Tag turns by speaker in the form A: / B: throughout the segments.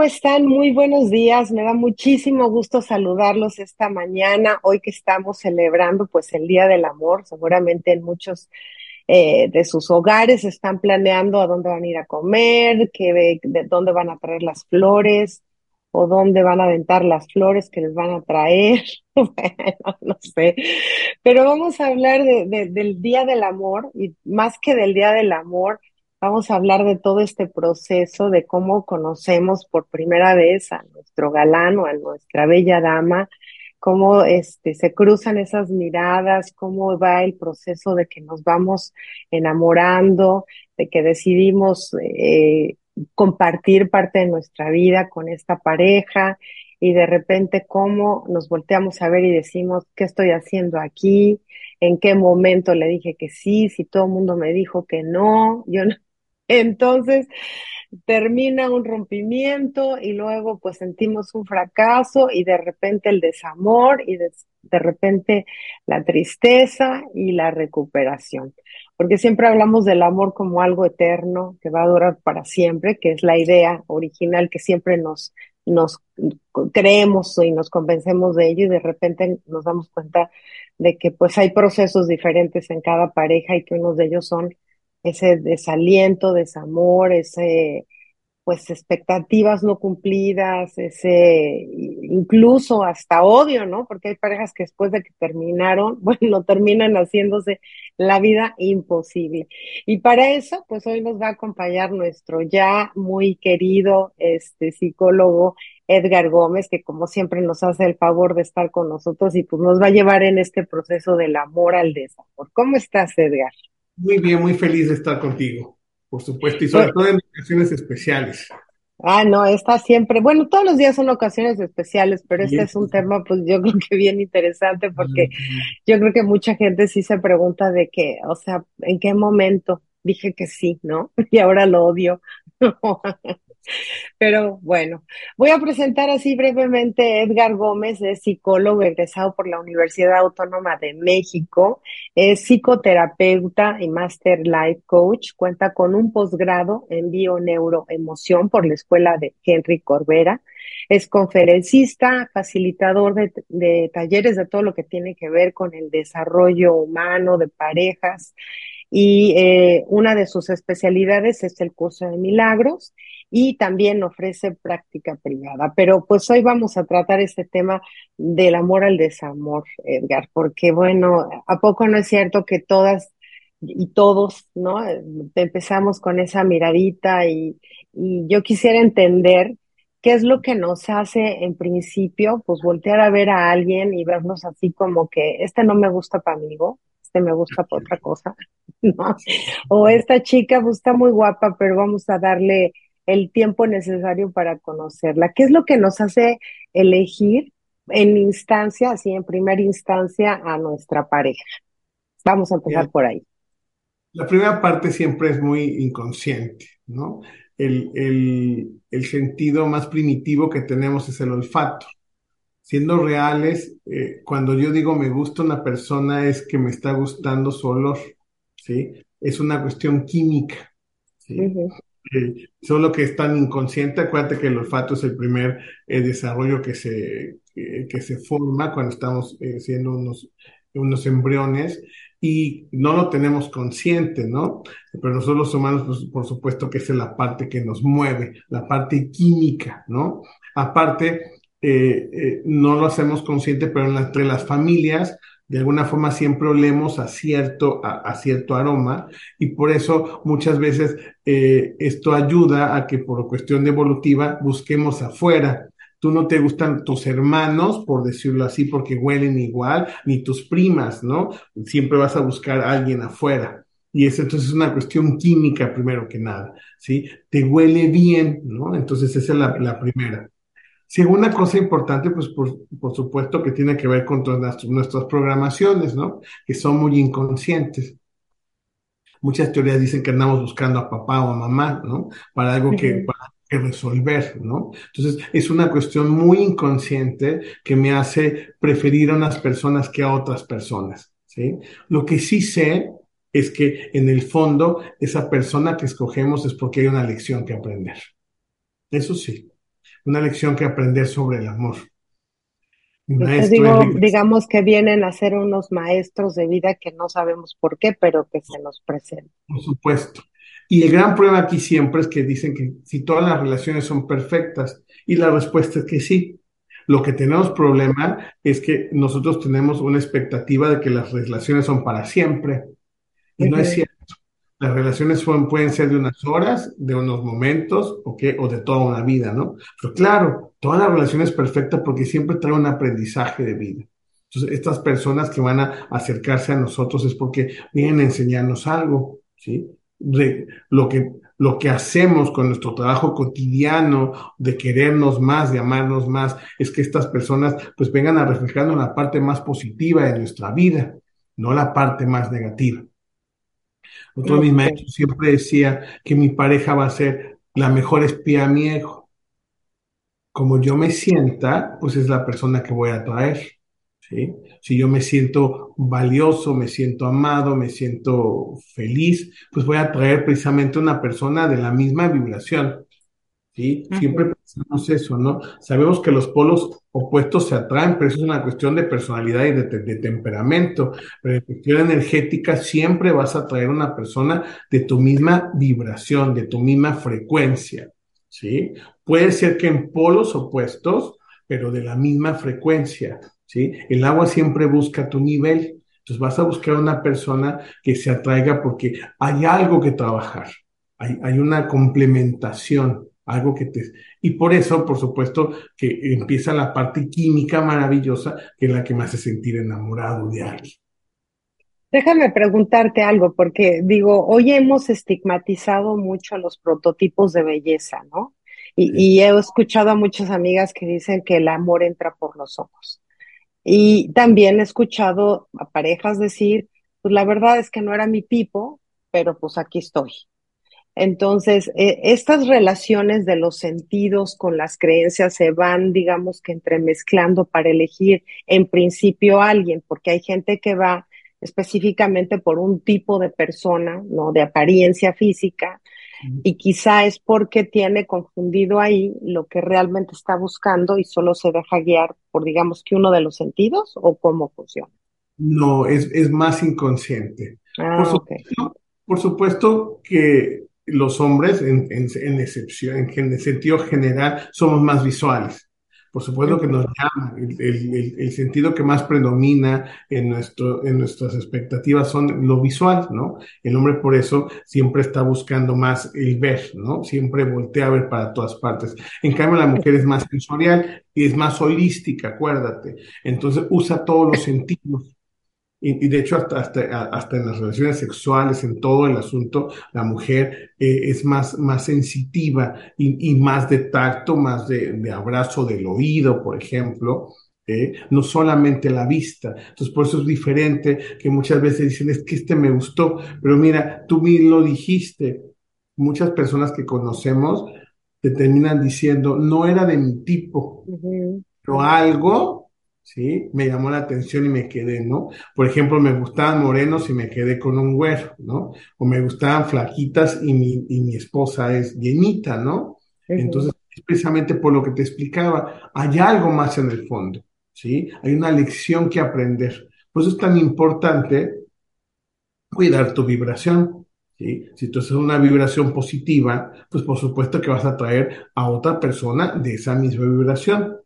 A: ¿Cómo están? Muy buenos días. Me da muchísimo gusto saludarlos esta mañana, hoy que estamos celebrando pues el Día del Amor. Seguramente en muchos eh, de sus hogares están planeando a dónde van a ir a comer, qué, de dónde van a traer las flores o dónde van a aventar las flores que les van a traer. bueno, no sé. Pero vamos a hablar de, del Día del Amor y más que del Día del Amor, Vamos a hablar de todo este proceso, de cómo conocemos por primera vez a nuestro galán o a nuestra bella dama, cómo este, se cruzan esas miradas, cómo va el proceso de que nos vamos enamorando, de que decidimos eh, compartir parte de nuestra vida con esta pareja y de repente cómo nos volteamos a ver y decimos, ¿qué estoy haciendo aquí? ¿En qué momento le dije que sí? Si todo el mundo me dijo que no, yo no, entonces, termina un rompimiento y luego pues sentimos un fracaso y de repente el desamor y de, repente la tristeza y la recuperación. Porque siempre hablamos del amor como algo eterno que va a durar para siempre, que es la idea original que siempre nos, nos creemos y nos convencemos de ello y de repente nos damos cuenta de que pues hay procesos diferentes en cada pareja y que unos de ellos son ese desaliento, desamor, ese pues expectativas no cumplidas, ese incluso hasta odio, ¿no? Porque hay parejas que después de que terminaron, bueno, terminan haciéndose la vida imposible. Y para eso, pues hoy nos va a acompañar nuestro ya muy querido este psicólogo Edgar Gómez, que como siempre nos hace el favor de estar con nosotros y pues nos va a llevar en este proceso del amor al desamor. ¿Cómo estás, Edgar?
B: Muy bien, muy feliz de estar contigo, por supuesto, y sobre todo en ocasiones especiales.
A: Ah, no, está siempre, bueno, todos los días son ocasiones especiales, pero este es un tema, pues yo creo que bien interesante porque yo creo que mucha gente sí se pregunta de que, o sea, ¿en qué momento dije que sí, no? Y ahora lo odio. Pero bueno, voy a presentar así brevemente Edgar Gómez, es psicólogo egresado por la Universidad Autónoma de México, es psicoterapeuta y Master Life Coach, cuenta con un posgrado en bioneuroemoción por la Escuela de Henry Corbera, es conferencista, facilitador de, de talleres de todo lo que tiene que ver con el desarrollo humano, de parejas, y eh, una de sus especialidades es el curso de milagros y también ofrece práctica privada. Pero pues hoy vamos a tratar este tema del amor al desamor, Edgar, porque bueno, ¿a poco no es cierto que todas y todos, ¿no? Empezamos con esa miradita y, y yo quisiera entender qué es lo que nos hace en principio, pues voltear a ver a alguien y vernos así como que este no me gusta para mí, este me gusta para otra cosa, ¿no? O esta chica pues, está muy guapa, pero vamos a darle el tiempo necesario para conocerla. ¿Qué es lo que nos hace elegir en instancia, así en primera instancia, a nuestra pareja? Vamos a empezar por ahí.
B: La primera parte siempre es muy inconsciente, ¿no? El, el, el sentido más primitivo que tenemos es el olfato. Siendo reales, eh, cuando yo digo me gusta una persona es que me está gustando su olor, ¿sí? Es una cuestión química, ¿sí? Solo que es tan inconsciente, acuérdate que el olfato es el primer eh, desarrollo que se, que se forma cuando estamos eh, siendo unos, unos embriones y no lo tenemos consciente, ¿no? Pero nosotros los humanos, pues, por supuesto que es la parte que nos mueve, la parte química, ¿no? Aparte, eh, no lo hacemos consciente, pero entre las familias de alguna forma siempre olemos a cierto, a, cierto aroma y por eso muchas veces eh, esto ayuda a que por cuestión evolutiva busquemos afuera. Tú no te gustan tus hermanos, por decirlo así, porque huelen igual, ni tus primas, ¿no? Siempre vas a buscar a alguien afuera. Y eso entonces es una cuestión química primero que nada, ¿sí? Te huele bien, ¿no? Entonces esa es la, la primera. Segunda cosa importante, pues por, por, supuesto que tiene que ver con todas nuestras, programaciones, ¿no? Que son muy inconscientes. Muchas teorías dicen que andamos buscando a papá o a mamá, ¿no? Para algo que, para que resolver, ¿no? Entonces, es una cuestión muy inconsciente que me hace preferir a unas personas que a otras personas, ¿sí? Lo que sí sé es que en el fondo esa persona que escogemos es porque hay una lección que aprender. Eso sí, una lección que aprender sobre el amor.
A: digamos que vienen a ser unos maestros de vida que no sabemos por qué, pero que se nos presentan.
B: Por supuesto. Y el gran problema aquí siempre es que dicen que si todas las relaciones son perfectas, y la respuesta es que sí. Lo que tenemos problema es que nosotros tenemos una expectativa de que las relaciones son para siempre. Y no es cierto. Las relaciones pueden ser de unas horas, de unos momentos, o de toda una vida, ¿no? Pero claro, toda la relación es perfecta porque siempre trae un aprendizaje de vida. Entonces, estas personas que van a acercarse a nosotros es porque vienen a enseñarnos algo, ¿sí? De lo que, lo que hacemos con nuestro trabajo cotidiano de querernos más, de amarnos más, es que estas personas pues vengan a reflejarnos la parte más positiva de nuestra vida, no la parte más negativa. Otro de mis maestros siempre decía que mi pareja va a ser la mejor espía a mi ego. Como yo me sienta, pues es la persona que voy a traer. ¿sí? Si yo me siento valioso, me siento amado, me siento feliz, pues voy a traer precisamente una persona de la misma vibración. ¿Sí? Siempre pensamos eso, ¿no? Sabemos que los polos opuestos se atraen, pero eso es una cuestión de personalidad y de, temperamento. Pero en cuestión energética siempre vas a traer una persona de tu misma vibración, de tu misma frecuencia, ¿sí? Puede ser que en polos opuestos, pero de la misma frecuencia, ¿sí? El agua siempre busca tu nivel. Entonces vas a buscar una persona que se atraiga porque hay algo que trabajar, hay, hay una complementación, algo que te... Y por eso, por supuesto, que empieza la parte química maravillosa, que es la que me hace sentir enamorado de alguien.
A: Déjame preguntarte algo, porque digo, hoy hemos estigmatizado mucho los prototipos de belleza, ¿no? Y, y, he escuchado a muchas amigas que dicen que el amor entra por los ojos. Y también he escuchado a parejas decir, pues la verdad es que no era mi tipo, pero pues aquí estoy. Entonces, eh, estas relaciones de los sentidos con las creencias se van, digamos que entremezclando para elegir en principio a alguien, porque hay gente que va específicamente por un tipo de persona, ¿no? De apariencia física, y quizá es porque tiene confundido ahí lo que realmente está buscando y solo se deja guiar por, digamos, que uno de los sentidos o cómo funciona.
B: No, es, es más inconsciente. Ah, por supuesto que los hombres, en, excepción, en, el sentido general, somos más visuales. Por supuesto que nos llama, el, el, sentido que más predomina en, nuestro, en nuestras expectativas son lo visual, ¿no? El hombre por eso siempre está buscando más el ver, ¿no? Siempre voltea a ver para todas partes. En cambio, la mujer es más sensorial y es más holística, acuérdate. Entonces usa todos los sentidos. Y, de hecho, hasta, hasta, hasta, en las relaciones sexuales, en todo el asunto, la mujer eh, es más, más sensitiva y, y, más de tacto, más de, de abrazo del oído, por ejemplo. Eh, no solamente la vista. Entonces, por eso es diferente que muchas veces dicen, es que este me gustó, pero mira, tú mismo lo dijiste. Muchas personas que conocemos te terminan diciendo, no era de mi tipo, pero algo ¿sí? Me llamó la atención y me quedé, ¿no? Por ejemplo, me gustaban morenos y me quedé con un güero, ¿no? O me gustaban flaquitas y mi, y mi esposa es llenita, ¿no? Entonces, precisamente por lo que te explicaba, hay algo más en el fondo, ¿sí? Hay una lección que aprender. Por eso es tan importante cuidar tu vibración, ¿sí? Si tú haces una vibración positiva, pues por supuesto que vas a traer a otra persona de esa misma vibración.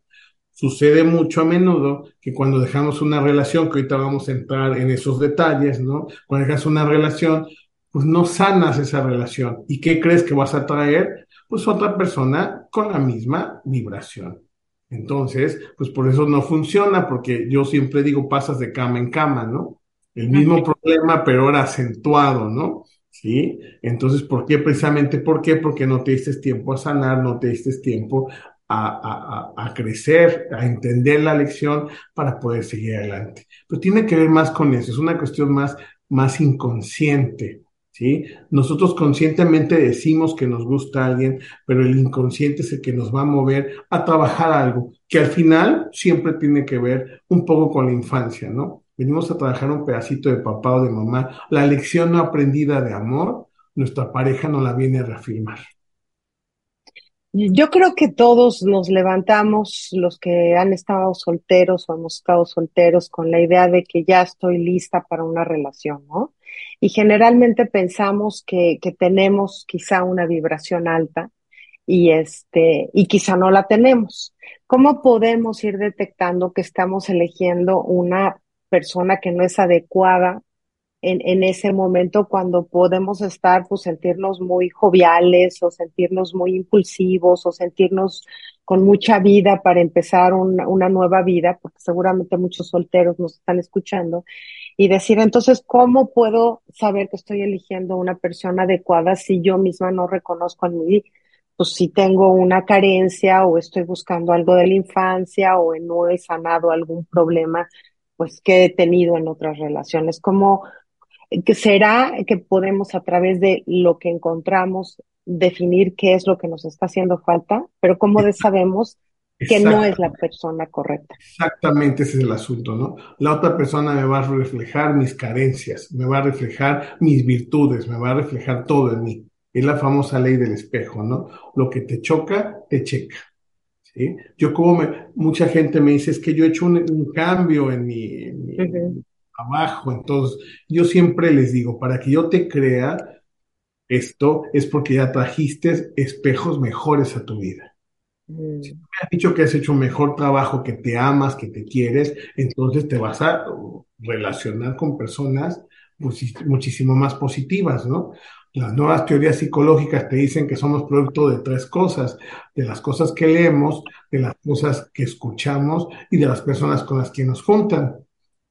B: Sucede mucho a menudo que cuando dejamos una relación, que ahorita vamos a entrar en esos detalles, ¿no? Cuando dejas una relación, pues no sanas esa relación. ¿Y qué crees que vas a traer? Pues otra persona con la misma vibración. Entonces, pues por eso no funciona, porque yo siempre digo pasas de cama en cama, ¿no? El mismo problema, pero ahora acentuado, ¿no? ¿Sí? Entonces, ¿por qué? Precisamente, ¿por qué? Porque no te diste tiempo a sanar, no te diste tiempo a, crecer, a entender la lección para poder seguir adelante. Pero tiene que ver más con eso, es una cuestión más, más inconsciente. ¿Sí? Nosotros conscientemente decimos que nos gusta alguien, pero el inconsciente es el que nos va a mover a trabajar algo que al final siempre tiene que ver un poco con la infancia, ¿no? venimos a trabajar un pedacito de papá o de mamá, la lección no aprendida de amor, nuestra pareja no la viene a reafirmar.
A: Yo creo que todos nos levantamos, los que han estado solteros o hemos estado solteros, con la idea de que ya estoy lista para una relación, ¿no? Y generalmente pensamos que, que tenemos quizá una vibración alta y este, y quizá no la tenemos. ¿Cómo podemos ir detectando que estamos eligiendo una persona que no es adecuada en, en ese momento cuando podemos estar, pues sentirnos muy joviales o sentirnos muy impulsivos o sentirnos con mucha vida para empezar una, una nueva vida, porque seguramente muchos solteros nos están escuchando, y decir, entonces, ¿cómo puedo saber que estoy eligiendo una persona adecuada si yo misma no reconozco en mí, pues si tengo una carencia o estoy buscando algo de la infancia o no he sanado algún problema, pues que he tenido en otras relaciones? ¿Cómo, que será que podemos a través de lo que encontramos definir qué es lo que nos está haciendo falta, pero cómo sabemos que no es la persona correcta.
B: Exactamente ese es el asunto, ¿no? La otra persona me va a reflejar mis carencias, me va a reflejar mis virtudes, me va a reflejar todo en mí. Es la famosa ley del espejo, ¿no? Lo que te choca, te checa. ¿sí? Yo como me, mucha gente me dice, es que yo he hecho un, cambio en mi, abajo. Entonces, yo siempre les digo, para que yo te crea esto es porque ya trajiste espejos mejores a tu vida. Mm. Si tú me has dicho que has hecho un mejor trabajo, que te amas, que te quieres, entonces te vas a relacionar con personas muchísimo más positivas, ¿no? Las nuevas teorías psicológicas te dicen que somos producto de tres cosas, de las cosas que leemos, de las cosas que escuchamos y de las personas con las que nos juntan.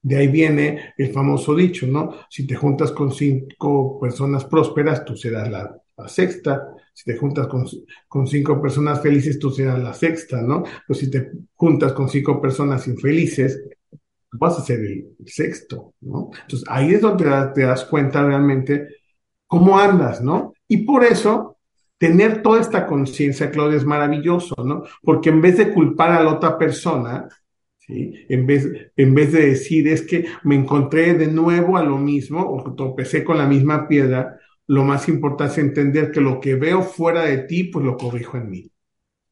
B: De ahí viene el famoso dicho, ¿no? Si te juntas con cinco personas prósperas, tú serás la, sexta. Si te juntas con, con, cinco personas felices, tú serás la sexta, ¿no? Pero si te juntas con cinco personas infelices, vas a ser el, sexto, ¿no? Entonces ahí es donde te das cuenta realmente cómo andas, ¿no? Y por eso tener toda esta conciencia, Claudia, es maravilloso, ¿no? Porque en vez de culpar a la otra persona, en vez, en vez de decir es que me encontré de nuevo a lo mismo o tropecé con la misma piedra, lo más importante es entender que lo que veo fuera de ti, pues lo corrijo en mí.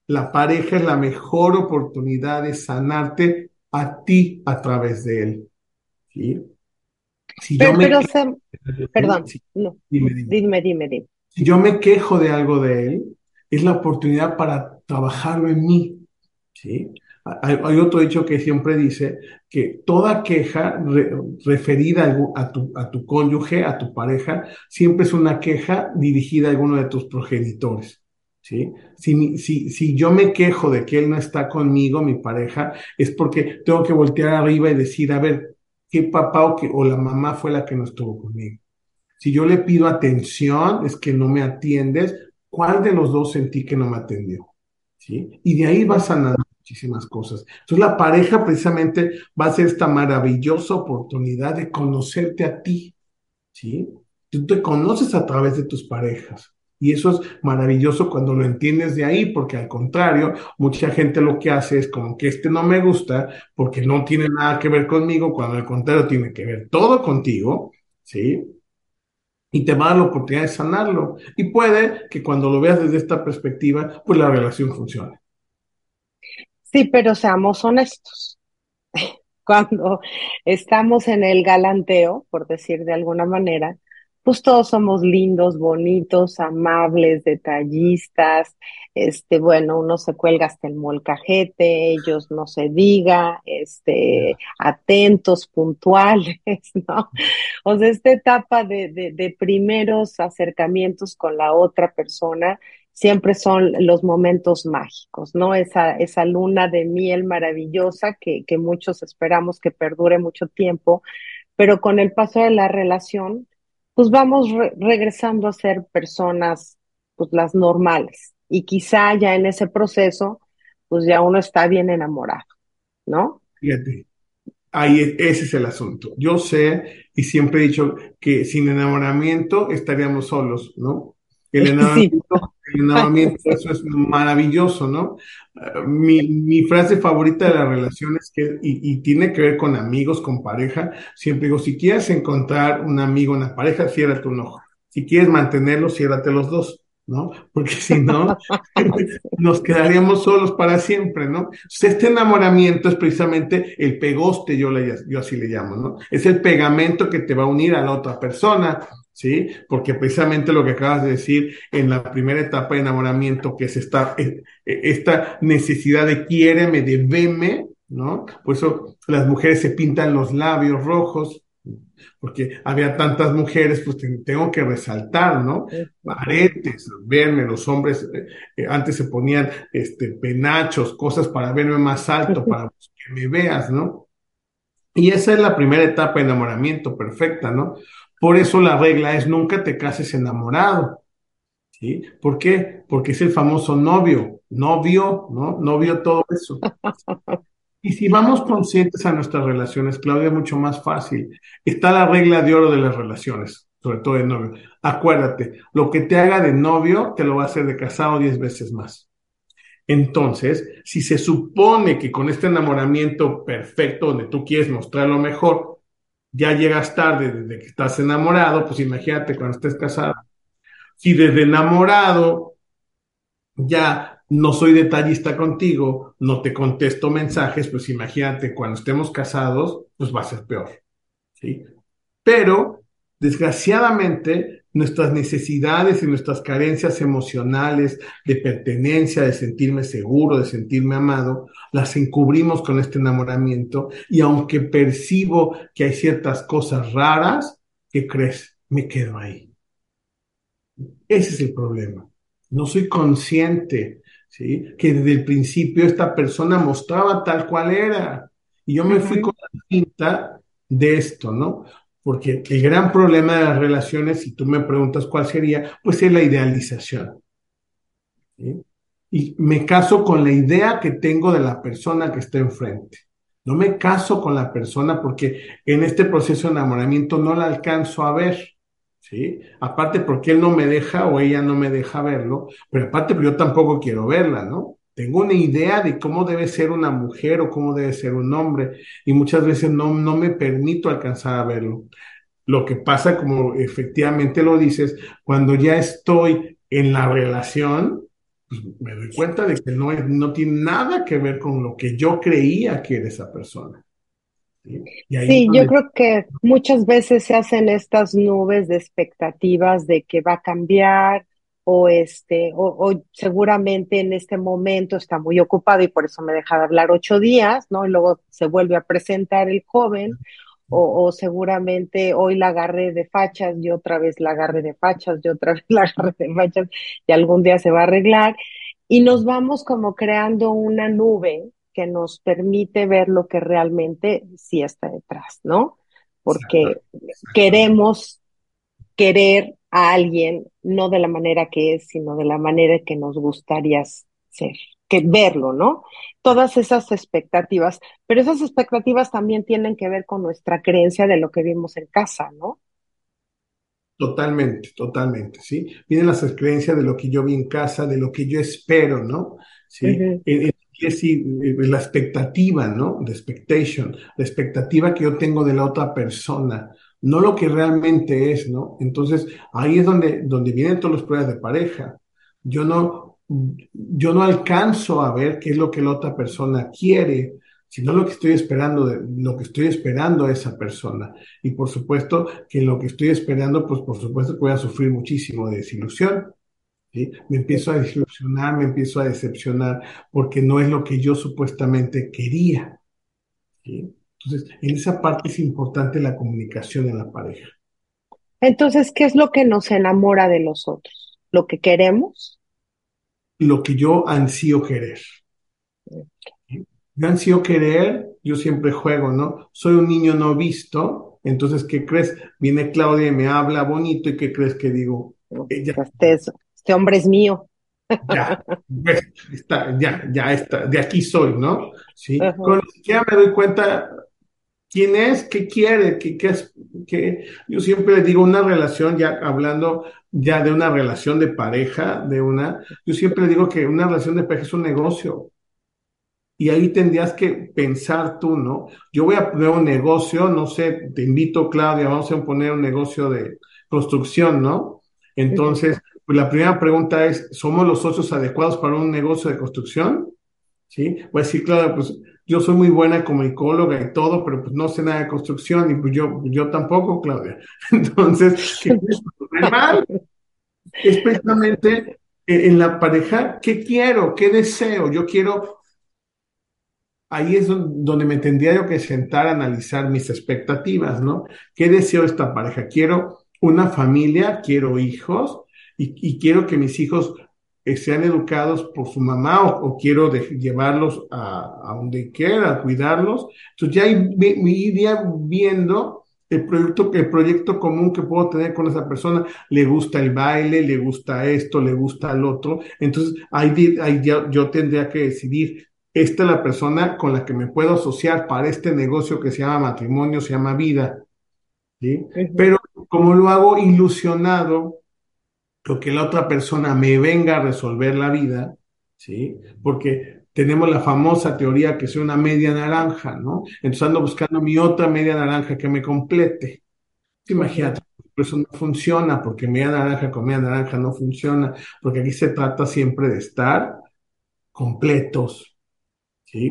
B: La pareja es la mejor oportunidad de sanarte a ti a través de él.
A: Si pero, yo me... perdón, dime, dime, dime, dime.
B: Si yo me quejo de algo de él, es la oportunidad para trabajarlo en mí. ¿sí? Hay, otro dicho que siempre dice que toda queja referida a tu, a tu cónyuge, a tu pareja, siempre es una queja dirigida a alguno de tus progenitores. ¿sí? Si, si, si yo me quejo de que él no está conmigo, mi pareja, es porque tengo que voltear arriba y decir, a ver, ¿qué papá o, o la mamá fue la que no estuvo conmigo? Si yo le pido atención, es que no me atiendes, ¿cuál de los dos sentí que no me atendió? ¿Sí? Y de ahí va sanando muchísimas cosas. Entonces la pareja precisamente va a ser esta maravillosa oportunidad de conocerte a ti, ¿sí? Tú te conoces a través de tus parejas. Y eso es maravilloso cuando lo entiendes de ahí, porque al contrario, mucha gente lo que hace es como que este no me gusta porque no tiene nada que ver conmigo, cuando al contrario tiene que ver todo contigo, ¿sí? Y te va a dar la oportunidad de sanarlo. Y puede que cuando lo veas desde esta perspectiva, pues la relación funcione.
A: Sí, pero seamos honestos. Cuando estamos en el galanteo, por decir de alguna manera, pues todos somos lindos, bonitos, amables, detallistas, este, bueno, uno se cuelga hasta el molcajete, ellos no se diga, este, atentos, puntuales, ¿no? O sea, esta etapa de, de, de primeros acercamientos con la otra persona, siempre son los momentos mágicos, ¿no? Esa, esa luna de miel maravillosa que, que muchos esperamos que perdure mucho tiempo, pero con el paso de la relación, pues vamos regresando a ser personas, pues las normales. Y quizá ya en ese proceso, pues ya uno está bien enamorado, ¿no?
B: Fíjate, ahí ese es el asunto. Yo sé y siempre he dicho que sin enamoramiento estaríamos solos, ¿no? El enamoramiento, el enamoramiento, eso es maravilloso, ¿no? Mi, mi, frase favorita de las relaciones, que, y, y, tiene que ver con amigos, con pareja, siempre digo, si quieres encontrar un amigo, una pareja, ciérrate un ojo. Si quieres mantenerlo, ciérrate los dos. ¿No? Porque si no, nos quedaríamos solos para siempre, ¿no? Este enamoramiento es precisamente el pegoste, yo, le, yo así le llamo, ¿no? Es el pegamento que te va a unir a la otra persona, ¿sí? Porque precisamente lo que acabas de decir en la primera etapa de enamoramiento, que es esta, e, esta necesidad de quiéreme, de veme, ¿no? Por eso las mujeres se pintan los labios rojos, porque había tantas mujeres, pues tengo que resaltar, ¿no? Paretes, verme, los hombres eh, eh, antes se ponían este, penachos, cosas para verme más alto, para que me veas, ¿no? Y esa es la primera etapa de enamoramiento perfecta, ¿no? Por eso la regla es nunca te cases enamorado. ¿Sí? ¿Por qué? Porque es el famoso novio, novio, ¿no? Novio todo eso. Y si vamos conscientes a nuestras relaciones, Claudia, mucho más fácil. Está la regla de oro de las relaciones, sobre todo de novio. Acuérdate, lo que te haga de novio te lo va a hacer de casado diez veces más. Entonces, si se supone que con este enamoramiento perfecto, donde tú quieres mostrar lo mejor, ya llegas tarde desde que estás enamorado, pues imagínate cuando estés casado. Si desde enamorado ya no soy detallista contigo, no te contesto mensajes, pues imagínate, cuando estemos casados, pues va a ser peor. ¿sí? Pero, desgraciadamente, nuestras necesidades y nuestras carencias emocionales de pertenencia, de sentirme seguro, de sentirme amado, las encubrimos con este enamoramiento y aunque percibo que hay ciertas cosas raras, ¿qué crees? Me quedo ahí. Ese es el problema. No soy consciente ¿sí? Que desde el principio esta persona mostraba tal cual era. Y yo me fui con la cinta de esto, ¿no? Porque el gran problema de las relaciones, si tú me preguntas cuál sería, pues es la idealización. Y me caso con la idea que tengo de la persona que está enfrente. No me caso con la persona porque en este proceso de enamoramiento no la alcanzo a ver. ¿Sí? Aparte porque él no me deja o ella no me deja verlo, pero aparte porque yo tampoco quiero verla, ¿no? Tengo una idea de cómo debe ser una mujer o cómo debe ser un hombre y muchas veces no, no me permito alcanzar a verlo. Lo que pasa, como efectivamente lo dices, cuando ya estoy en la relación, pues me doy cuenta de que no, no tiene nada que ver con lo que yo creía que era esa persona.
A: Sí, yo creo que muchas veces se hacen estas nubes de expectativas de que va a cambiar o este, o, seguramente en este momento está muy ocupado y por eso me deja de hablar ocho días, ¿no? Y luego se vuelve a presentar el joven, o, o seguramente hoy la agarré de fachas y otra vez la agarré de fachas y otra vez la agarré de fachas y algún día se va a arreglar. Y nos vamos como creando una nube que nos permite ver lo que realmente sí está detrás, ¿no? Porque queremos querer a alguien no de la manera que es, sino de la manera que nos gustaría ser, que verlo, ¿no? Todas esas expectativas, pero esas expectativas también tienen que ver con nuestra creencia de lo que vimos en casa, ¿no?
B: Totalmente, totalmente, ¿sí? Vienen las creencias de lo que yo vi en casa, de lo que yo espero, ¿no? Sí decir, eh, la expectativa, ¿no? The expectation, la expectativa que yo tengo de la otra persona, no lo que realmente es, ¿no? Entonces, ahí es donde, donde vienen todos los pruebas de pareja. Yo no, yo no alcanzo a ver qué es lo que la otra persona quiere, sino lo que estoy esperando, de, lo que estoy esperando a esa persona. Y por supuesto que lo que estoy esperando, pues por supuesto que voy a sufrir muchísimo de desilusión, me empiezo a desilusionar, me empiezo a decepcionar, porque no es lo que yo supuestamente quería. Entonces, en esa parte es importante la comunicación en la pareja.
A: Entonces, ¿qué es lo que nos enamora de los otros? ¿Lo que queremos?
B: Lo que yo ansío querer. Yo ansío querer, yo siempre juego, ¿no? Soy un niño no visto, entonces, ¿qué crees? Viene Claudia y me habla bonito, ¿y qué crees que digo?
A: Ella, este hombre es mío.
B: Ya, está, ya, ya está, de aquí soy, ¿no? Sí, con siquiera me doy cuenta quién es, qué quiere, qué, qué es, qué... Yo siempre le digo una relación, ya hablando ya de una relación de pareja, de una, yo siempre digo que una relación de pareja es un negocio. Y ahí tendrías que pensar tú, ¿no? Yo voy a poner un negocio, no sé, te invito, Claudia, vamos a poner un negocio de construcción, ¿no? Entonces, pues la primera pregunta es, ¿somos los socios adecuados para un negocio de construcción? ¿Sí? Voy a decir, claro, pues yo soy muy buena como ecóloga y todo, pero pues no sé nada de construcción y pues yo, yo tampoco, Claudia. Entonces, ¿qué es mal? Es precisamente en la pareja, ¿qué quiero? ¿Qué deseo? Yo quiero ahí es donde me tendría yo que sentar a analizar mis expectativas, ¿no? ¿Qué deseo esta pareja? Quiero una familia, quiero hijos y, quiero que mis hijos eh, sean educados por su mamá o, quiero llevarlos a, donde quiera, cuidarlos. Entonces ya me iría viendo el proyecto, el proyecto común que puedo tener con esa persona. Le gusta el baile, le gusta esto, le gusta el otro. Entonces ahí, ahí yo tendría que decidir esta es la persona con la que me puedo asociar para este negocio que se llama matrimonio, se llama vida. ¿sí? Pero como lo hago ilusionado, que la otra persona me venga a resolver la vida, ¿sí? Porque tenemos la famosa teoría que soy una media naranja, ¿no? Entonces ando buscando mi otra media naranja que me complete. Imagínate, eso no funciona, porque media naranja con media naranja no funciona, porque aquí se trata siempre de estar completos, Sí.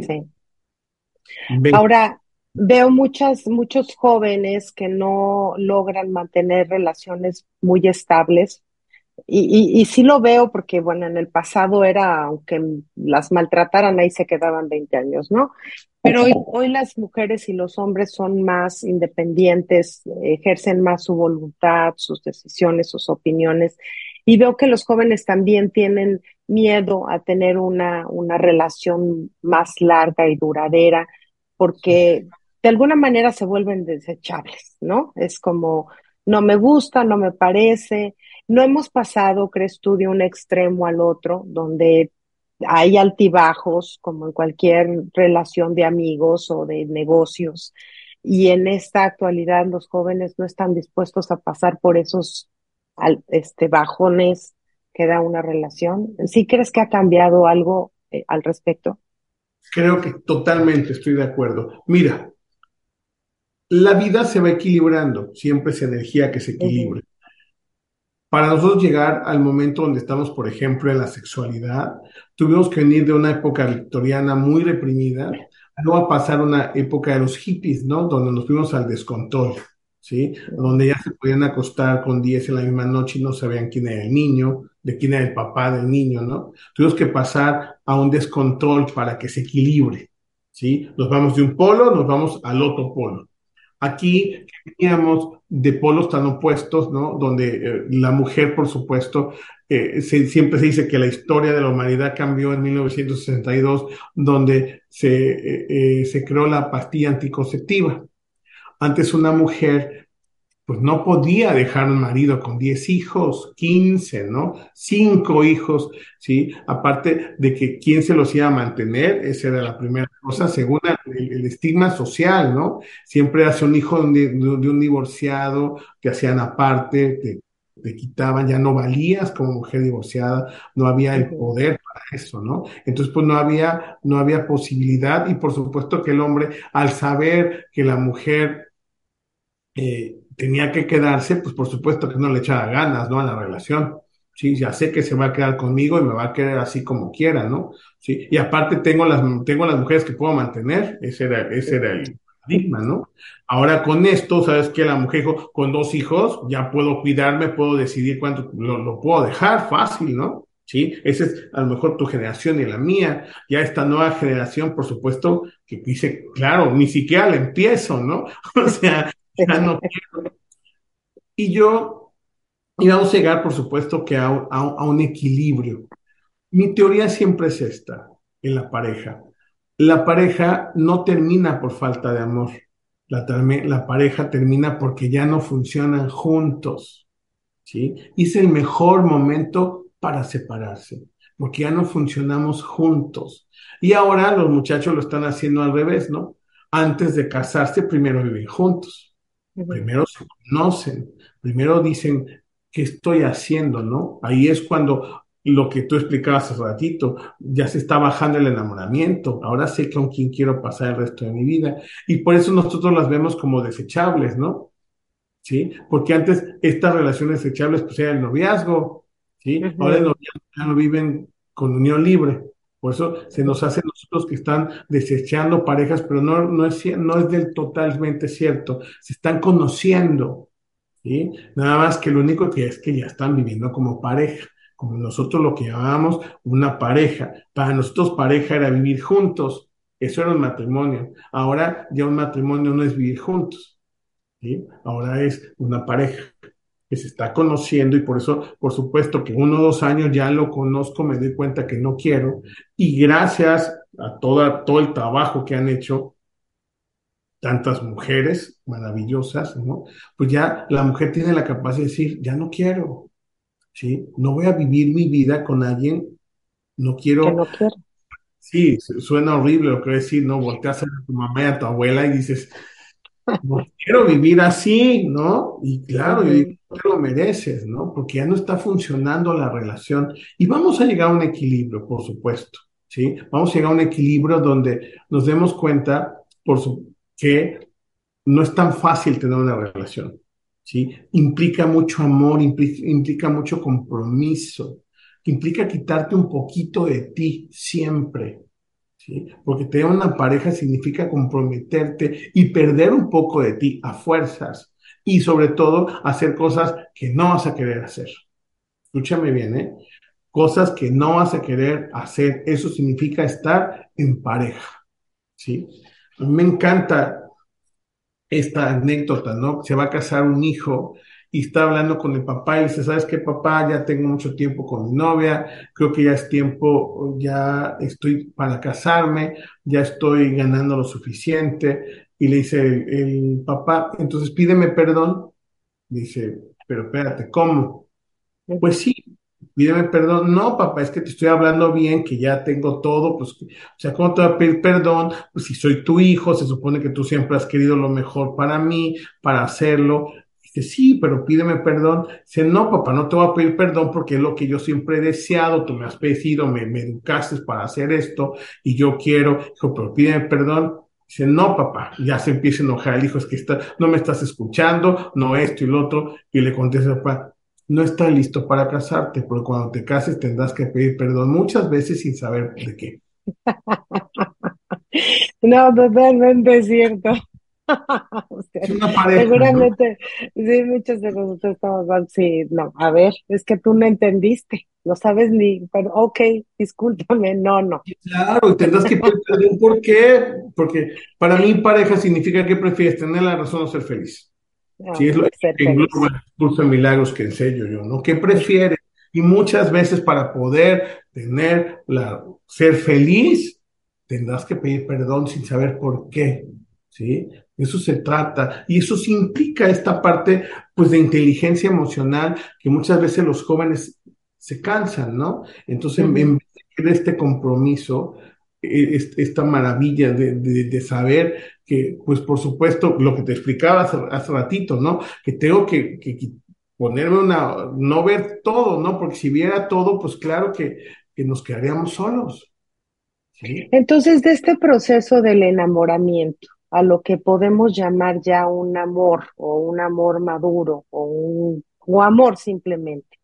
A: Ahora, veo muchas, muchos jóvenes que no logran mantener relaciones muy estables. Y, y, sí lo veo porque, bueno, en el pasado era, aunque las maltrataran, ahí se quedaban 20 años, ¿no? Pero hoy, hoy las mujeres y los hombres son más independientes, ejercen más su voluntad, sus decisiones, sus opiniones. Y veo que los jóvenes también tienen miedo a tener una, una relación más larga y duradera, porque de alguna manera se vuelven desechables, ¿no? Es como, no me gusta, no me parece. No hemos pasado, crees tú, de un extremo al otro, donde hay altibajos, como en cualquier relación de amigos o de negocios. Y en esta actualidad los jóvenes no están dispuestos a pasar por esos este, bajones que da una relación. ¿Sí crees que ha cambiado algo eh, al respecto?
B: Creo que totalmente estoy de acuerdo. Mira, la vida se va equilibrando, siempre es energía que se equilibra. Para nosotros llegar al momento donde estamos, por ejemplo, en la sexualidad, tuvimos que venir de una época victoriana muy reprimida, luego a pasar una época de los hippies, ¿no? Donde nos fuimos al descontrol. ¿sí? Donde ya se podían acostar con 10 en la misma noche y no sabían quién era el niño, de quién era el papá del niño, ¿no? Tuvimos que pasar a un descontrol para que se equilibre, ¿sí? Nos vamos de un polo, nos vamos al otro polo. Aquí teníamos de polos tan opuestos, ¿no? Donde eh, la mujer, por supuesto, eh, siempre se dice que la historia de la humanidad cambió en 1962, donde se, eh, se creó la pastilla anticonceptiva. Antes una mujer pues no podía dejar un marido con 10 hijos, 15, ¿no? Cinco hijos, ¿sí? Aparte de que quién se los iba a mantener, esa era la primera cosa, según el, estigma social, ¿no? Siempre hace un hijo de, un divorciado, que hacían aparte, te, te, quitaban, ya no valías como mujer divorciada, no había el poder para eso, ¿no? Entonces, pues no había, no había posibilidad y por supuesto que el hombre, al saber que la mujer eh, tenía que quedarse, pues por supuesto que no le echaba ganas, ¿no? A la relación. Sí, ya sé que se va a quedar conmigo y me va a querer así como quiera, ¿no? Sí, y aparte tengo las, tengo las mujeres que puedo mantener, ese era, ese era el paradigma, ¿no? Ahora con esto, ¿sabes que La mujer con dos hijos, ya puedo cuidarme, puedo decidir cuánto lo, lo puedo dejar fácil, ¿no? ¿sí? Esa es a lo mejor tu generación y la mía. Ya esta nueva generación, por supuesto, que dice, claro, ni siquiera la empiezo, ¿no? O sea, y yo, y vamos a llegar, por supuesto, que a, un equilibrio. Mi teoría siempre es esta en la pareja. La pareja no termina por falta de amor. La, la pareja termina porque ya no funcionan juntos. ¿sí? Y es el mejor momento para separarse, porque ya no funcionamos juntos. Y ahora los muchachos lo están haciendo al revés, ¿no? antes de casarse, primero viven juntos, primero se conocen, primero dicen, ¿qué estoy haciendo? ¿No? Ahí es cuando lo que tú explicabas hace ratito, ya se está bajando el enamoramiento, ahora sé con quién quiero pasar el resto de mi vida. Y por eso nosotros las vemos como desechables, ¿no? ¿Sí? Porque antes estas relaciones desechables pues era el noviazgo, ¿sí? Ahora el noviazgo ya no viven con unión libre. Por eso se nos hace nosotros que están desechando parejas, pero no, no, es, no es del totalmente cierto. Se están conociendo, ¿sí? Nada más que lo único que es que ya están viviendo como pareja como nosotros lo que llamábamos una pareja. Para nosotros pareja era vivir juntos, eso era un matrimonio. Ahora ya un matrimonio no es vivir juntos, ¿sí? ahora es una pareja que se está conociendo y por eso, por supuesto, que uno o dos años ya lo conozco, me doy cuenta que no quiero y gracias a toda, todo el trabajo que han hecho tantas mujeres maravillosas, ¿no? Pues ya la mujer tiene la capacidad de decir, ya no quiero, ¿sí? No voy a vivir mi vida con alguien, no quiero...
A: Que no quiero.
B: Sí, suena horrible lo que voy a decir, ¿no? Volteas a tu mamá y a tu abuela y dices, no quiero vivir así, ¿no? Y claro, yo digo, te lo mereces, ¿no? Porque ya no está funcionando la relación. Y vamos a llegar a un equilibrio, por supuesto, ¿sí? Vamos a llegar a un equilibrio donde nos demos cuenta, por que no es tan fácil tener una relación. ¿sí? Implica mucho amor, implica, mucho compromiso, implica quitarte un poquito de ti siempre, ¿sí? Porque tener una pareja significa comprometerte y perder un poco de ti a fuerzas y sobre todo hacer cosas que no vas a querer hacer. Escúchame bien, ¿eh? Cosas que no vas a querer hacer, eso significa estar en pareja, ¿sí? Me encanta esta anécdota, ¿no? Se va a casar un hijo y está hablando con el papá y dice, ¿sabes qué, papá? Ya tengo mucho tiempo con mi novia, creo que ya es tiempo, ya estoy para casarme, ya estoy ganando lo suficiente. Y le dice el, papá, entonces pídeme perdón. Dice, pero espérate, ¿cómo? Pues sí, pídeme perdón. No, papá, es que te estoy hablando bien, que ya tengo todo, pues, o sea, ¿cómo te voy a pedir perdón? Pues si soy tu hijo, se supone que tú siempre has querido lo mejor para mí, para hacerlo. Dice, sí, pero pídeme perdón. Dice, no, papá, no te voy a pedir perdón porque es lo que yo siempre he deseado, tú me has pedido, me, me educaste para hacer esto y yo quiero. Dijo, pero pídeme perdón. Dice, no, papá, ya se empieza a enojar el hijo, es que está, no me estás escuchando, no esto y lo otro. Y le contesta, papá, no estás listo para casarte, porque cuando te cases tendrás que pedir perdón muchas veces sin saber de qué.
A: No, totalmente es cierto. seguramente, sí, muchos de nosotros estamos sí, no, a ver, es que tú no entendiste, no sabes ni, pero ok, discúlpame, no, no.
B: Claro, y tendrás que pedir perdón, ¿por qué? Porque para mí pareja significa que prefieres tener la razón o ser feliz. Ah, sí, es lo que engloba el curso de milagros que enseño yo, ¿no? ¿Qué prefieres? Y muchas veces para poder tener la, ser feliz, tendrás que pedir perdón sin saber por qué, ¿sí? Eso se trata. Y eso implica esta parte, pues, de inteligencia emocional que muchas veces los jóvenes se cansan, ¿no? Entonces, en vez de este compromiso, e, esta maravilla de, de, saber que, pues por supuesto, lo que te explicaba hace, ratito, ¿no? Que tengo que, que, ponerme una, no ver todo, ¿no? Porque si viera todo, pues claro que, que nos quedaríamos solos.
A: Entonces, de este proceso del enamoramiento a lo que podemos llamar ya un amor o un amor maduro o un o amor simplemente.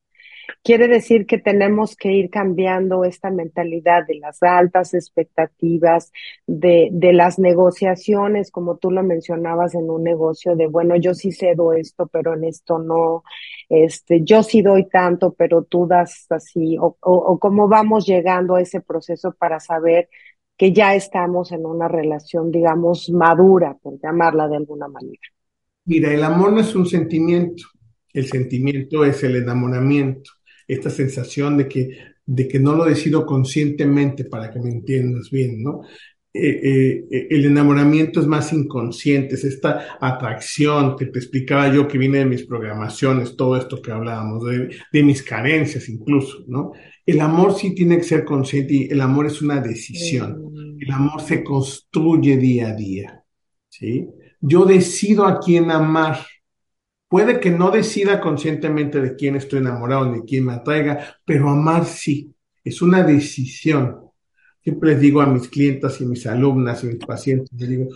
A: Quiere decir que tenemos que ir cambiando esta mentalidad de las altas expectativas, de, de las negociaciones, como tú lo mencionabas en un negocio, de bueno, yo sí cedo esto, pero en esto no, este, yo sí doy tanto, pero tú das así, o, o, o cómo vamos llegando a ese proceso para saber que ya estamos en una relación, digamos, madura, por llamarla de alguna manera.
B: Mira, el amor no es un sentimiento, el sentimiento es el enamoramiento esta sensación de que, de que no lo decido conscientemente para que me entiendas bien, ¿no? Eh, eh, eh, el enamoramiento es más inconsciente, es esta atracción que te explicaba yo que viene de mis programaciones, todo esto que hablábamos, de, de, mis carencias incluso, ¿no? El amor sí tiene que ser consciente y el amor es una decisión. El amor se construye día a día. ¿sí? Yo decido a quién amar. Puede que no decida conscientemente de quién estoy enamorado ni de quién me atraiga, pero amar sí, es una decisión. Siempre les digo a mis clientas y mis alumnas y mis pacientes, les digo,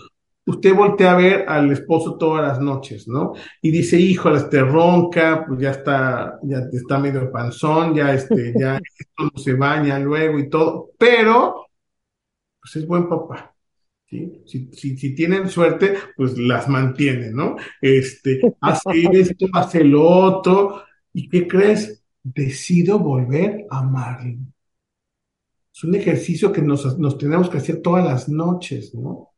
B: usted voltea a ver al esposo todas las noches, ¿no? Y dice, híjole, este ronca, pues ya está, ya está medio panzón, ya este, ya esto no se baña luego y todo, pero pues es buen papá. Si, si, tienen suerte, pues las mantienen, ¿no? Este, hace esto, hace lo otro, ¿y qué crees? Decido volver a amarlo. Es un ejercicio que nos, nos tenemos que hacer todas las noches, ¿no?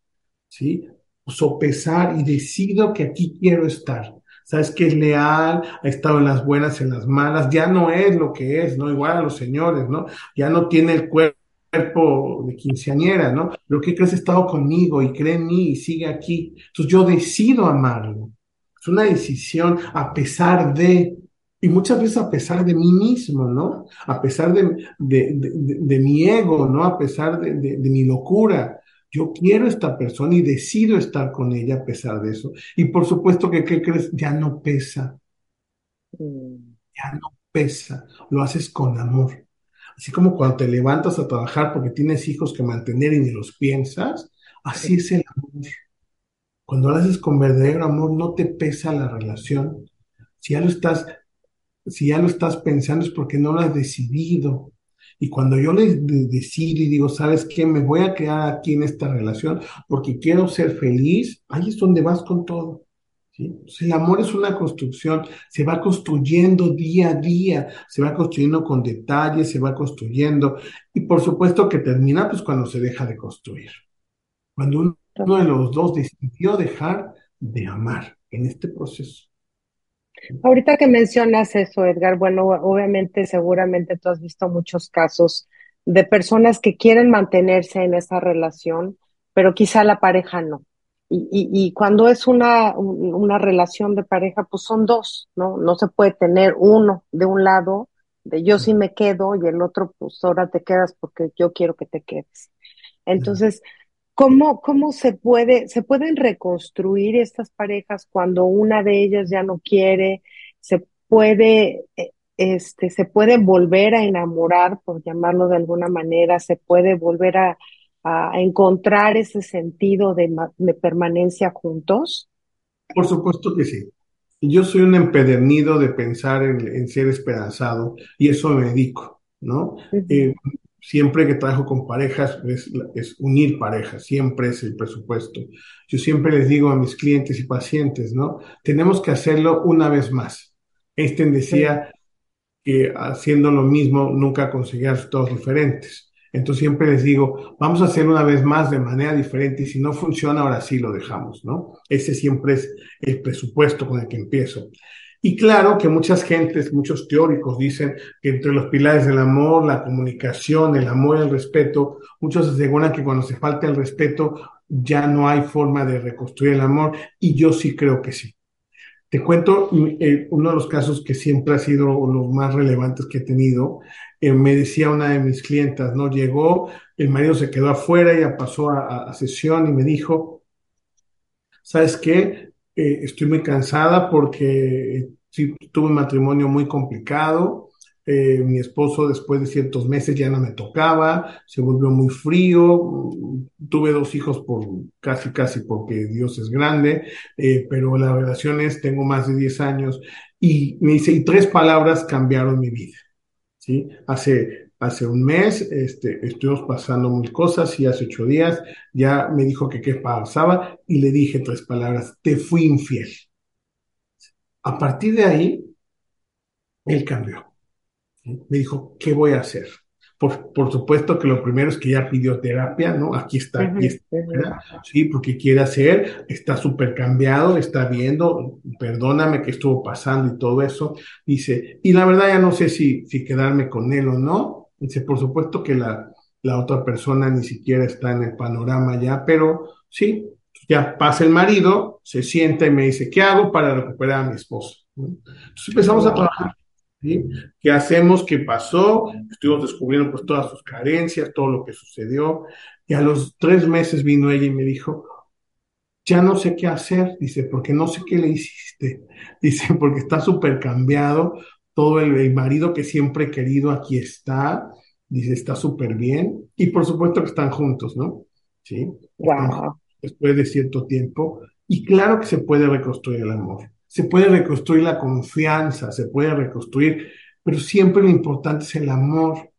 B: ¿Sí? Sopesar y decido que aquí quiero estar. Sabes que es leal, ha estado en las buenas, en las malas, ya no es lo que es, ¿no? Igual a los señores, ¿no? Ya no tiene el cuerpo cuerpo de quinceañera, ¿no? Pero ¿qué crees? Ha estado conmigo y cree en mí y sigue aquí. Entonces yo decido amarlo. Es una decisión a pesar de, y muchas veces a pesar de mí mismo, ¿no? A pesar de, de, de, de mi ego, ¿no? A pesar de, mi locura. Yo quiero esta persona y decido estar con ella a pesar de eso. Y por supuesto que, ¿qué crees? Ya no pesa. Mm. Ya no pesa. Lo haces con amor. Así como cuando te levantas a trabajar porque tienes hijos que mantener y ni los piensas, así es el amor. Cuando lo haces con verdadero amor, no te pesa la relación. Si ya lo estás, si ya lo estás pensando es porque no lo has decidido. Y cuando yo le decido y digo, ¿sabes qué? Me voy a quedar aquí en esta relación porque quiero ser feliz, ahí es donde vas con todo el amor es una construcción, se va construyendo día a día, se va construyendo con detalles, se va construyendo, y por supuesto que termina pues cuando se deja de construir. Cuando uno, uno de los dos decidió dejar de amar en este proceso.
A: Ahorita que mencionas eso, Edgar, bueno, obviamente, seguramente tú has visto muchos casos de personas que quieren mantenerse en esa relación, pero quizá la pareja no. Y, cuando es una, una relación de pareja, pues son dos, ¿no? No se puede tener uno de un lado, de yo sí me quedo, y el otro, pues ahora te quedas porque yo quiero que te quedes. Entonces, ¿cómo, cómo se puede, se pueden reconstruir estas parejas cuando una de ellas ya no quiere? Se puede, eh, este, se puede volver a enamorar, por llamarlo de alguna manera, se puede volver a, a encontrar ese sentido de, permanencia juntos?
B: Por supuesto que sí. Yo soy un empedernido de pensar en, ser esperanzado y eso me dedico, ¿no? Eh, siempre que trabajo con parejas es, es, unir parejas, siempre es el presupuesto. Yo siempre les digo a mis clientes y pacientes, ¿no? Tenemos que hacerlo una vez más. Einstein decía que haciendo lo mismo nunca conseguía resultados diferentes. Entonces siempre les digo, vamos a hacer una vez más de manera diferente y si no funciona, ahora sí lo dejamos, ¿no? Ese siempre es el presupuesto con el que empiezo. Y claro que muchas gentes, muchos teóricos dicen que entre los pilares del amor, la comunicación, el amor y el respeto, muchos aseguran que cuando se falta el respeto ya no hay forma de reconstruir el amor y yo sí creo que sí. Te cuento eh, uno de los casos que siempre ha sido los más relevantes que he tenido. Eh, me decía una de mis clientas, ¿no? Llegó, el marido se quedó afuera, ella pasó a, sesión y me dijo, ¿sabes qué? Eh, estoy muy cansada porque tuve un matrimonio muy complicado, eh, mi esposo después de ciertos meses ya no me tocaba, se volvió muy frío, tuve dos hijos por casi, casi porque Dios es grande, eh, pero la relación es, tengo más de 10 años y me dice, y tres palabras cambiaron mi vida, ¿sí? Hace, hace un mes este, estuvimos pasando mil cosas y hace ocho días ya me dijo que qué pasaba y le dije tres palabras, te fui infiel. A partir de ahí, él cambió me dijo, ¿qué voy a hacer? Por, por, supuesto que lo primero es que ya pidió terapia, ¿no? Aquí está, aquí está, sí, porque quiere hacer, está súper cambiado, está viendo, perdóname que estuvo pasando y todo eso. Dice, y la verdad ya no sé si, si quedarme con él o no. Dice, por supuesto que la, la otra persona ni siquiera está en el panorama ya, pero sí, ya pasa el marido, se sienta y me dice, ¿qué hago para recuperar a mi esposo? Entonces empezamos a trabajar ¿Qué hacemos? ¿Qué pasó? Estuvimos descubriendo pues todas sus carencias, todo lo que sucedió. Y a los tres meses vino ella y me dijo, ya no sé qué hacer, dice, porque no sé qué le hiciste, dice, porque está súper cambiado, todo el, el, marido que siempre he querido aquí está, dice, está súper bien, y por supuesto que están juntos, ¿no? Sí,
A: wow.
B: después de cierto tiempo, y claro que se puede reconstruir el amor, se puede reconstruir la confianza, se puede reconstruir, pero siempre lo importante es el amor,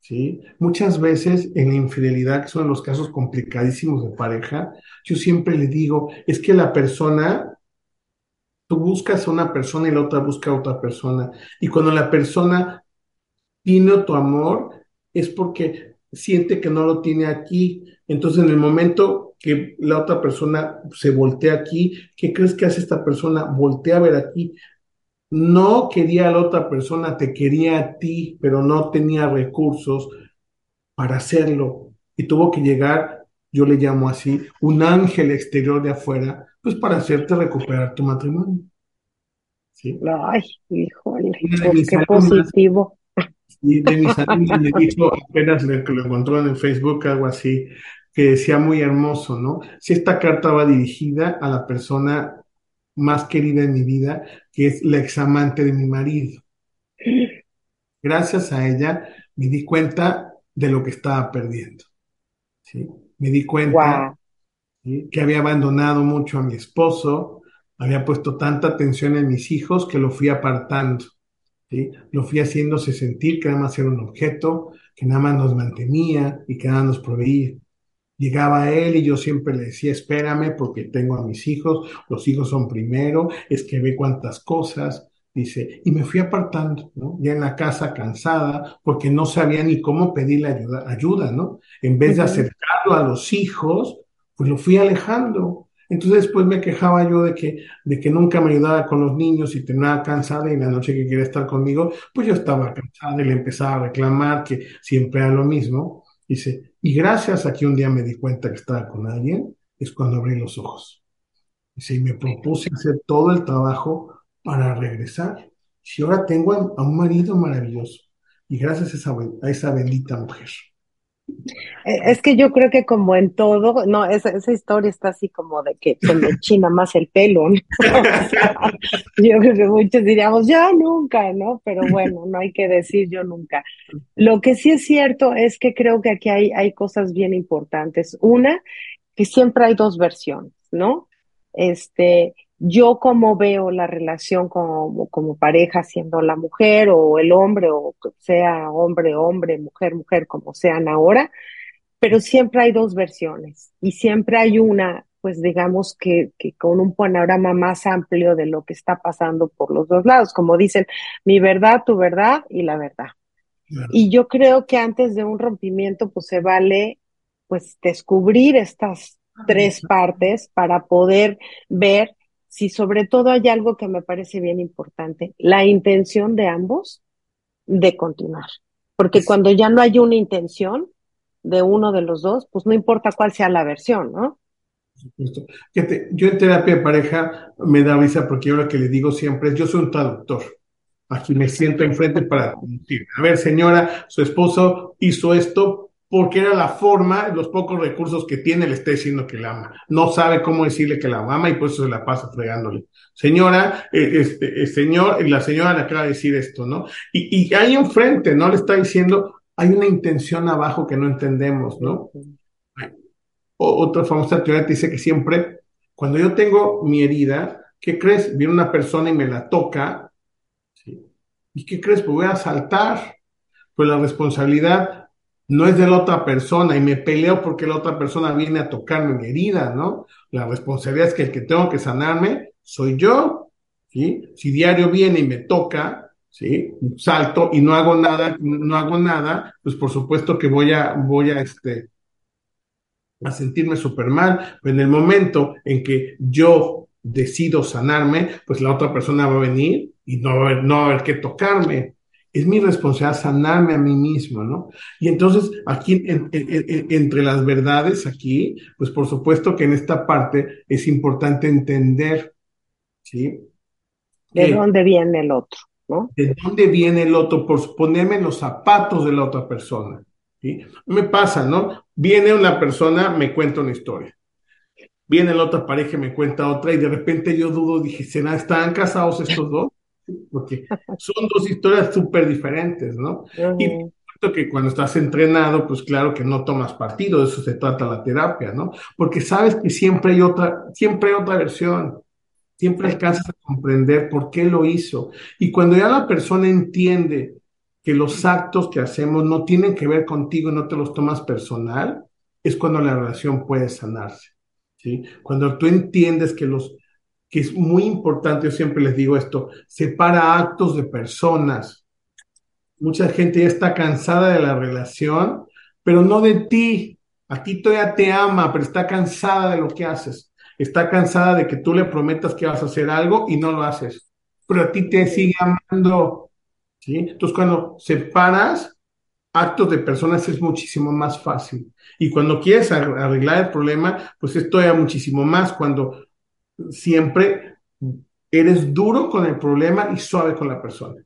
B: ¿sí? Muchas veces en la infidelidad, que son los casos complicadísimos de pareja, yo siempre le digo, es que la persona, tú buscas a una persona y la otra busca a otra persona, y cuando la persona tiene tu amor, es porque siente que no lo tiene aquí, entonces en el momento que la otra persona se voltea aquí, ¿qué crees que hace esta persona? Voltea a ver aquí, no quería a la otra persona, te quería a ti, pero no tenía recursos para hacerlo. Y tuvo que llegar, yo le llamo así, un ángel exterior de afuera, pues para hacerte recuperar tu matrimonio.
A: ¿Sí? Ay, híjole, pues qué positivo.
B: Sí, de mis amigos me dijo apenas que lo encontró en Facebook, algo así, que decía muy hermoso, ¿no? Si esta carta va dirigida a la persona más querida en mi vida, que es la examante de mi marido. Gracias a ella me di cuenta de lo que estaba perdiendo. ¿sí? Me di cuenta que había abandonado mucho a mi esposo, había puesto tanta atención en mis hijos que lo fui apartando. ¿sí? Lo fui haciéndose sentir que nada más era un objeto, que nada más nos mantenía y que nada nos proveía. Llegaba él y yo siempre le decía, espérame porque tengo a mis hijos, los hijos son primero, es que ve cuántas cosas, dice, y me fui apartando, ¿no? Ya en la casa cansada, porque no sabía ni cómo pedirle ayuda, ayuda ¿no? En vez de acercarlo a los hijos, pues lo fui alejando. Entonces después me quejaba yo de que, de que nunca me ayudaba con los niños y tenía cansada y en la noche que quería estar conmigo, pues yo estaba cansada y le empezaba a reclamar que siempre era lo mismo. Dice, y gracias a que un día me di cuenta que estaba con alguien, es cuando abrí los ojos. Dice, y me propuse hacer todo el trabajo para regresar. Si ahora tengo a, un marido maravilloso, y gracias a esa, a esa bendita mujer.
A: Eh, es que yo creo que como en todo, no, esa, historia está así como de que se me china más el pelo, ¿no? yo creo que muchos diríamos, ya nunca, ¿no? Pero bueno, no hay que decir yo nunca. Lo que sí es cierto es que creo que aquí hay, hay cosas bien importantes. Una, que siempre hay dos versiones, ¿no? Este, yo como veo la relación como, como pareja siendo la mujer o el hombre o sea hombre, hombre, mujer, mujer, como sean ahora, pero siempre hay dos versiones y siempre hay una, pues digamos que, que con un panorama más amplio de lo que está pasando por los dos lados, como dicen, mi verdad, tu verdad y la verdad. Y yo creo que antes de un rompimiento, pues se vale, pues descubrir estas tres partes para poder ver si sobre todo hay algo que me parece bien importante, la intención de ambos de continuar. Porque cuando ya no hay una intención de uno de los dos, pues no importa cuál sea la versión, ¿no?
B: Por supuesto. yo en terapia de pareja me da risa porque yo lo que le digo siempre es, yo soy un traductor. Aquí me siento enfrente para decir, a ver, señora, su esposo hizo esto porque era la forma, los pocos recursos que tiene, le está diciendo que la ama. No sabe cómo decirle que la ama y por eso se la pasa fregándole. Señora, eh, este, eh, señor, la señora le acaba de decir esto, ¿no? Y, y ahí enfrente, ¿no? Le está diciendo, hay una intención abajo que no entendemos, ¿no? otra famosa teoría te dice que siempre, cuando yo tengo mi herida, ¿qué crees? Viene una persona y me la toca. ¿Y qué crees? Pues voy a saltar. Pues la responsabilidad no es de la otra persona y me peleo porque la otra persona viene a tocarme mi herida, ¿no? La responsabilidad es que el que tengo que sanarme soy yo, ¿sí? Si diario viene y me toca, ¿sí? Salto y no hago nada, no hago nada, pues por supuesto que voy a, voy a, este, a sentirme súper mal, pero en el momento en que yo decido sanarme, pues la otra persona va a venir y no va a haber, no va a haber que tocarme, es mi responsabilidad sanarme a mí mismo, ¿no? Y entonces, aquí, entre las verdades, aquí, pues por supuesto que en esta parte es importante entender, ¿sí?
A: ¿De dónde viene el otro, no?
B: ¿De dónde viene el otro? Por ponerme en los zapatos de la otra persona, ¿sí? Me pasa, ¿no? Viene una persona, me cuenta una historia. viene la otra pareja y me cuenta otra y de repente yo dudo, dije, ¿será, ¿están casados estos dos? Porque son dos historias súper diferentes, ¿no? Y que cuando estás entrenado, pues claro que no tomas partido, de eso se trata la terapia, ¿no? Porque sabes que siempre hay otra, siempre hay otra versión, siempre alcanzas a comprender por qué lo hizo. Y cuando ya la persona entiende que los actos que hacemos no tienen que ver contigo y no te los tomas personal, es cuando la relación puede sanarse. ¿sí? Cuando tú entiendes que los que es muy importante, yo siempre les digo esto, separa actos de personas. Mucha gente ya está cansada de la relación, pero no de ti. A ti todavía te ama, pero está cansada de lo que haces. Está cansada de que tú le prometas que vas a hacer algo y no lo haces. Pero a ti te sigue amando. ¿sí? Entonces, cuando separas actos de personas es muchísimo más fácil. Y cuando quieres arreglar el problema, pues es todavía muchísimo más cuando siempre eres duro con el problema y suave con la persona.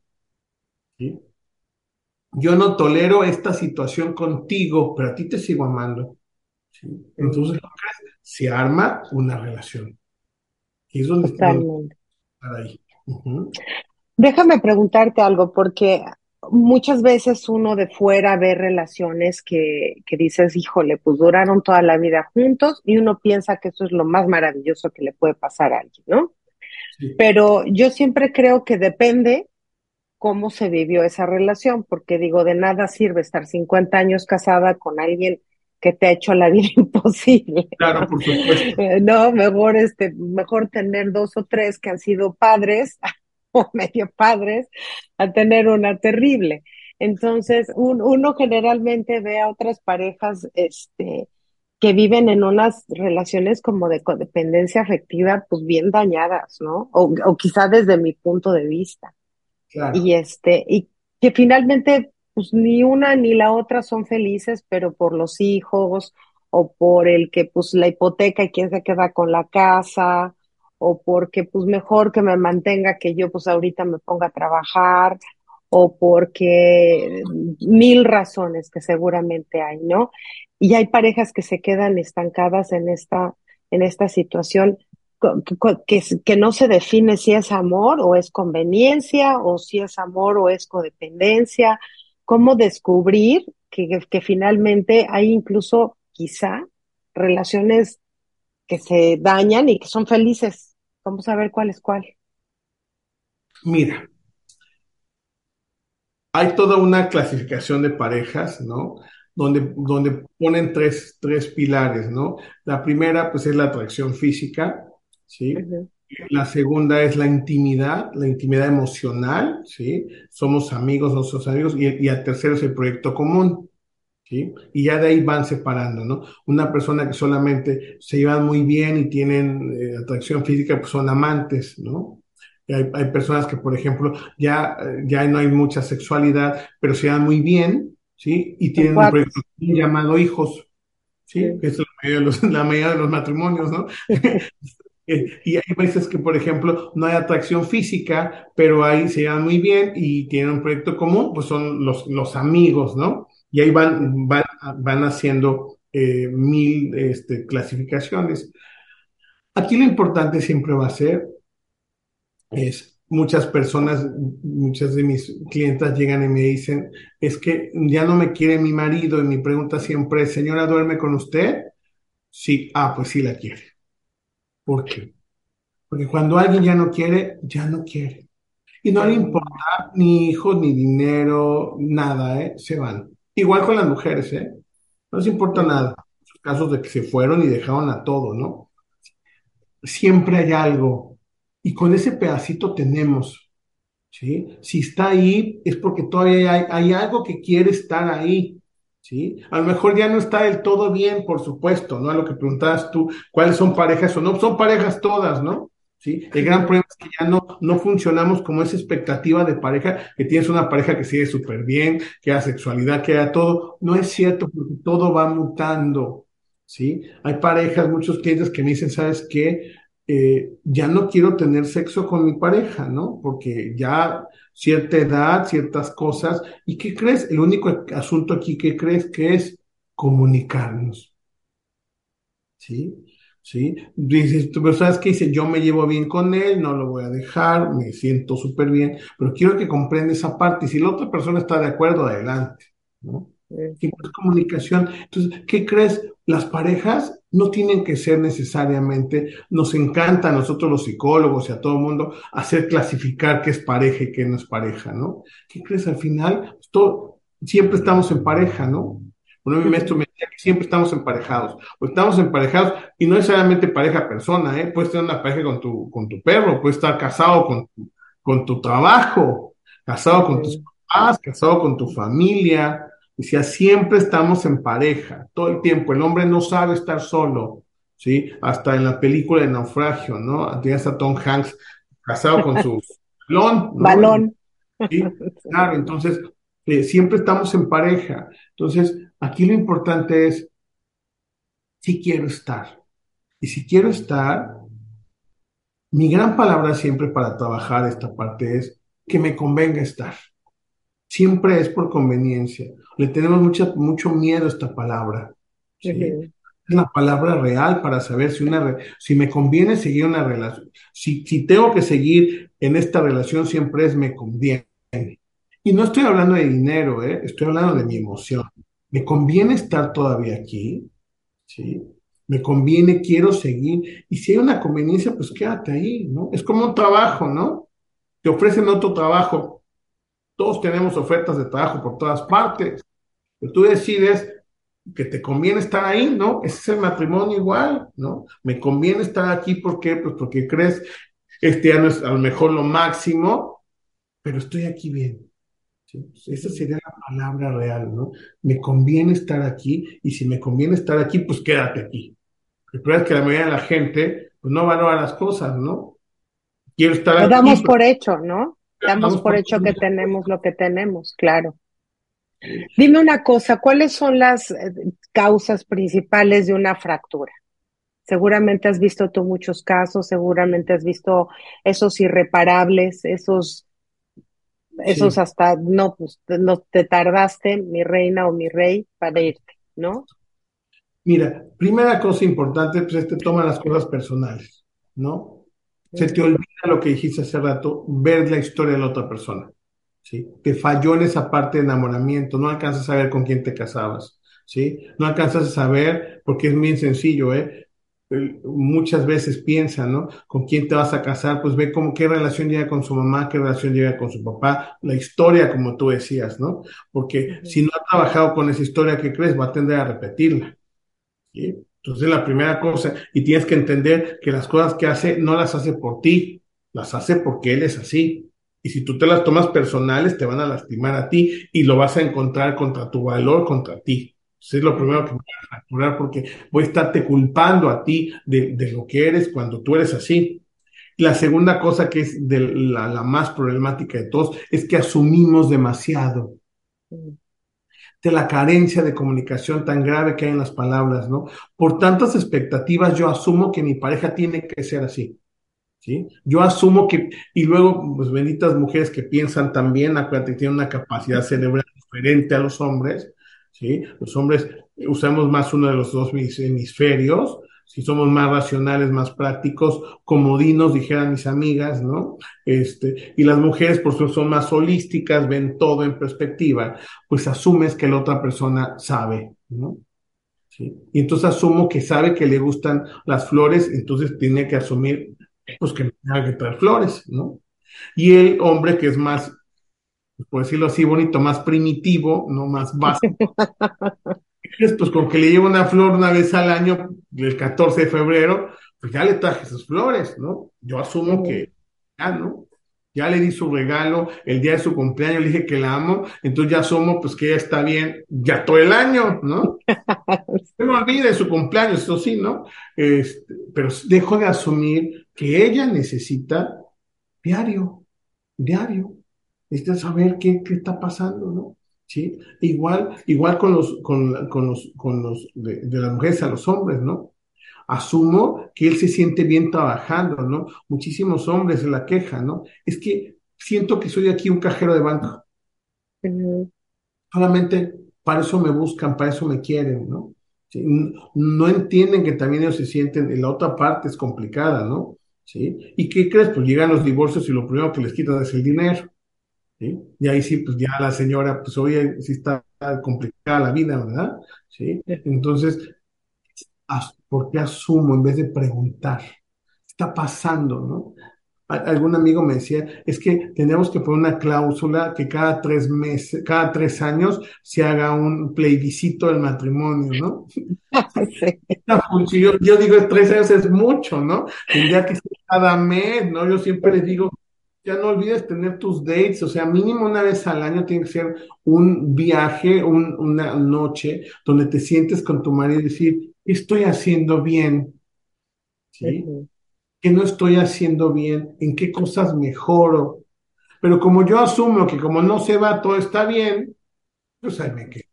B: Yo no tolero esta situación contigo, pero a ti te sigo amando. Entonces, se arma una relación. Y es donde
A: ahí. Déjame preguntarte algo, porque muchas veces uno de fuera ve relaciones que, que dices, híjole, pues duraron toda la vida juntos y uno piensa que eso es lo más maravilloso que le puede pasar a alguien, ¿no? Pero yo siempre creo que depende cómo se vivió esa relación, porque digo, de nada sirve estar 50 años casada con alguien que te ha hecho la vida imposible.
B: Claro, por supuesto.
A: No, mejor este, mejor tener dos o tres que han sido padres medio padres a tener una terrible. Entonces, uno generalmente ve a otras parejas este, que viven en unas relaciones como de codependencia afectiva, pues bien dañadas, ¿no? O, o quizá desde mi punto de vista. Y este, y que finalmente, pues ni una ni la otra son felices, pero por los hijos, o por el que pues la hipoteca y quién se queda con la casa, o porque pues mejor que me mantenga que yo pues ahorita me ponga a trabajar, o porque mil razones que seguramente hay, ¿no? Y hay parejas que se quedan estancadas en esta, en esta situación que, que no se define si es amor o es conveniencia, o si es amor o es codependencia. ¿Cómo descubrir que, que finalmente hay incluso quizá relaciones que se dañan y que son felices Vamos a ver cuál es cuál.
B: Mira, hay toda una clasificación de parejas, ¿no? Donde, donde ponen tres, tres pilares, ¿no? La primera, pues, es la atracción física, ¿sí? La segunda es la intimidad, la intimidad emocional, ¿sí? Somos amigos, no somos amigos. Y, y el tercero es el proyecto común. Y ya de ahí van separando, ¿no? Una persona que solamente se llevan muy bien y tienen eh, atracción física, pues son amantes, ¿no? hay, personas que, por ejemplo, ya, ya no hay mucha sexualidad, pero se llevan muy bien, ¿sí? Y tienen un proyecto llamado hijos, ¿sí? Que es la mayoría, de los, la mayoría de los matrimonios, ¿no? Eh, y hay veces que, por ejemplo, no hay atracción física, pero ahí se llevan muy bien y tienen un proyecto común, pues son los, los amigos, ¿no? Y ahí van, van, van haciendo eh, mil este, clasificaciones. Aquí lo importante siempre va a ser, es muchas personas, muchas de mis clientas llegan y me dicen, es que ya no me quiere mi marido y mi pregunta siempre es, señora, ¿duerme con usted? Sí, ah, pues sí la quiere. ¿Por qué? Porque cuando alguien ya no quiere, ya no quiere. Y no le importa ni hijos, ni dinero, nada, ¿eh? Se van. Igual con las mujeres, ¿eh? No les importa nada. Casos de que se fueron y dejaron a todo, ¿no? Siempre hay algo. Y con ese pedacito tenemos, ¿sí? Si está ahí, es porque todavía hay, hay algo que quiere estar ahí, ¿sí? A lo mejor ya no está del todo bien, por supuesto, ¿no? A lo que preguntabas tú, ¿cuáles son parejas o no? Son parejas todas, ¿no? ¿Sí? El gran problema es que ya no, no funcionamos como esa expectativa de pareja, que tienes una pareja que sigue súper bien, que da sexualidad, que da todo. No es cierto, porque todo va mutando, ¿sí? Hay parejas, muchos clientes que me dicen, ¿sabes qué? Eh, ya no quiero tener sexo con mi pareja, ¿no? Porque ya cierta edad, ciertas cosas. ¿Y qué crees? El único asunto aquí que crees que es comunicarnos. ¿Sí? ¿Sí? Dices, pero ¿sabes qué? Dice, yo me llevo bien con él, no lo voy a dejar, me siento súper bien, pero quiero que comprenda esa parte y si la otra persona está de acuerdo, adelante, ¿no? es comunicación. Entonces, ¿qué crees? Las parejas no tienen que ser necesariamente, nos encanta a nosotros los psicólogos y a todo el mundo hacer clasificar qué es pareja y qué no es pareja, ¿no? ¿Qué crees? Al final, todo, siempre estamos en pareja, ¿no? Bueno, mi maestro me decía que siempre estamos emparejados, o estamos emparejados y no necesariamente pareja persona, ¿eh? Puedes tener una pareja con tu, con tu perro, puedes estar casado con, con tu trabajo, casado con tus papás, casado con tu familia, Decía, siempre estamos en pareja, todo el tiempo. El hombre no sabe estar solo, ¿sí? Hasta en la película de Naufragio, ¿no? Tienes a Tom Hanks casado con su balón.
A: Balón.
B: ¿Sí? Claro, entonces, eh, siempre estamos en pareja. Entonces, aquí lo importante es, si quiero estar. Y si quiero estar, mi gran palabra siempre para trabajar esta parte es que me convenga estar siempre es por conveniencia. Le tenemos mucha, mucho miedo a esta palabra. Es la palabra real para saber si, una, si me conviene seguir una relación. Si, si tengo que seguir en esta relación, siempre es me conviene. Y no estoy hablando de dinero, ¿eh? estoy hablando de mi emoción. ¿Me conviene estar todavía aquí? ¿Sí? Me conviene, quiero seguir. Y si hay una conveniencia, pues quédate ahí, ¿no? Es como un trabajo, ¿no? Te ofrecen otro trabajo todos tenemos ofertas de trabajo por todas partes. Pero tú decides que te conviene estar ahí, ¿no? Ese es el matrimonio igual, ¿no? Me conviene estar aquí porque, pues porque crees, este año es a lo mejor lo máximo, pero estoy aquí bien. Pues esa sería la palabra real, ¿no? Me conviene estar aquí y si me conviene estar aquí, pues quédate aquí. El problema es que la mayoría de la gente, pues no valora las cosas, ¿no?
A: Quiero estar Lo damos por hecho, ¿no? Damos por hecho que tenemos lo que tenemos, claro. Dime una cosa, ¿cuáles son las eh, causas principales de una fractura? Seguramente has visto tú muchos casos, seguramente has visto esos irreparables, esos, esos hasta, no, pues no te tardaste, mi reina o mi rey, para irte, ¿no?
B: Mira, primera cosa importante, pues te toman las cosas personales, ¿no? Se te olvida lo que dijiste hace rato, ver la historia de la otra persona. ¿sí? Te falló en esa parte de enamoramiento, no alcanzas a ver con quién te casabas. ¿sí? No alcanzas a saber, porque es bien sencillo, ¿eh? Muchas veces piensa, ¿no? ¿Con quién te vas a casar? Pues ve cómo, qué relación llega con su mamá, qué relación llega con su papá, la historia, como tú decías, ¿no? Porque si no ha trabajado con esa historia que crees, va a tender a repetirla. ¿sí? Entonces, la primera cosa, y tienes que entender que las cosas que hace no las hace por ti, las hace porque él es así. Y si tú te las tomas personales, te van a lastimar a ti y lo vas a encontrar contra tu valor, contra ti. Eso es lo primero que voy a fracturar porque voy a estarte culpando a ti de, lo que eres cuando tú eres así. La segunda cosa que es de la, la más problemática de todos es que asumimos demasiado de la carencia de comunicación tan grave que hay en las palabras, ¿no? Por tantas expectativas, yo asumo que mi pareja tiene que ser así. ¿Sí? Yo asumo que, y luego, pues benditas mujeres que piensan también, acuérdate que tienen una capacidad cerebral diferente a los hombres, ¿sí? Los hombres usamos más uno de los dos hemisferios, si somos más racionales, más prácticos, comodinos, dijeran mis amigas, ¿no? Este, y las mujeres, por supuesto, son más holísticas, ven todo en perspectiva, pues asumes que la otra persona sabe, ¿no? ¿Sí? Y entonces asumo que sabe que le gustan las flores, entonces tiene que asumir, pues que me tenga que traer flores, ¿no? Y el hombre que es más, por decirlo así bonito, más primitivo, no más básico, pues con que le llevo una flor una vez al año, el 14 de febrero, pues ya le traje sus flores, ¿no? Yo asumo que ya, ¿no? Ya le di su regalo el día de su cumpleaños, le dije que la amo, entonces ya asumo pues que ella está bien ya todo el año, ¿no? Me olvide su cumpleaños, eso sí, ¿no? Este, pero dejo de asumir que ella necesita diario, diario, necesita saber qué, qué está pasando, ¿no? ¿sí? Igual, igual con los, con, con los, con los de, las mujeres a los hombres, ¿no? Asumo que él se siente bien trabajando, ¿no? Muchísimos hombres se la quejan, ¿no? Es que siento que soy aquí un cajero de banco. Solamente para eso me buscan, para eso me quieren, ¿no? ¿sí? No entienden que también ellos se sienten, en la otra parte es complicada, ¿no? ¿Sí? ¿Y qué crees? Pues llegan los divorcios y lo primero que les quitan es el dinero. ¿Sí? Y ahí sí, pues ya la señora, pues oye, sí está complicada la vida, ¿verdad? ¿Sí? Entonces, ¿por qué asumo en vez de preguntar? ¿Qué está pasando, no? algún amigo me decía, es que tenemos que poner una cláusula que cada tres meses, cada tres años se haga un plebiscito del matrimonio, ¿no? Sí. Yo, yo, digo, tres años es mucho, ¿no? Tendría que ser cada mes, ¿no? Yo siempre les digo, ya no olvides tener tus dates, o sea, mínimo una vez al año tiene que ser un viaje, una noche donde te sientes con tu marido y decir, estoy haciendo bien? ¿Sí? ¿Qué no estoy haciendo bien? ¿En qué cosas mejoro? Pero como yo asumo que como no se va, todo está bien, pues ahí me quedo.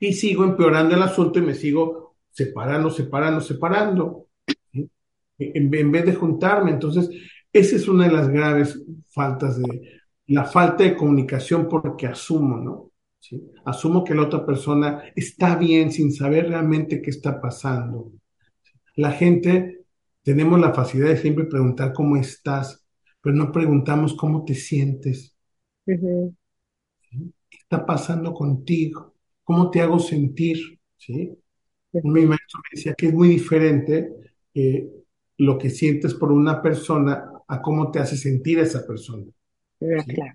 B: Y sigo empeorando el asunto y me sigo separando, separando, separando. En, en, vez de juntarme. Entonces, esa es una de las graves faltas de la falta de comunicación porque asumo, ¿no? ¿Sí? Asumo que la otra persona está bien sin saber realmente qué está pasando. La gente tenemos la facilidad de siempre preguntar cómo estás, pero no preguntamos cómo te sientes. ¿Qué está pasando contigo? ¿Cómo te hago sentir? ¿Sí? Mi maestro me decía que es muy diferente eh, lo que sientes por una persona a cómo te hace sentir esa persona.
A: Ah, claro.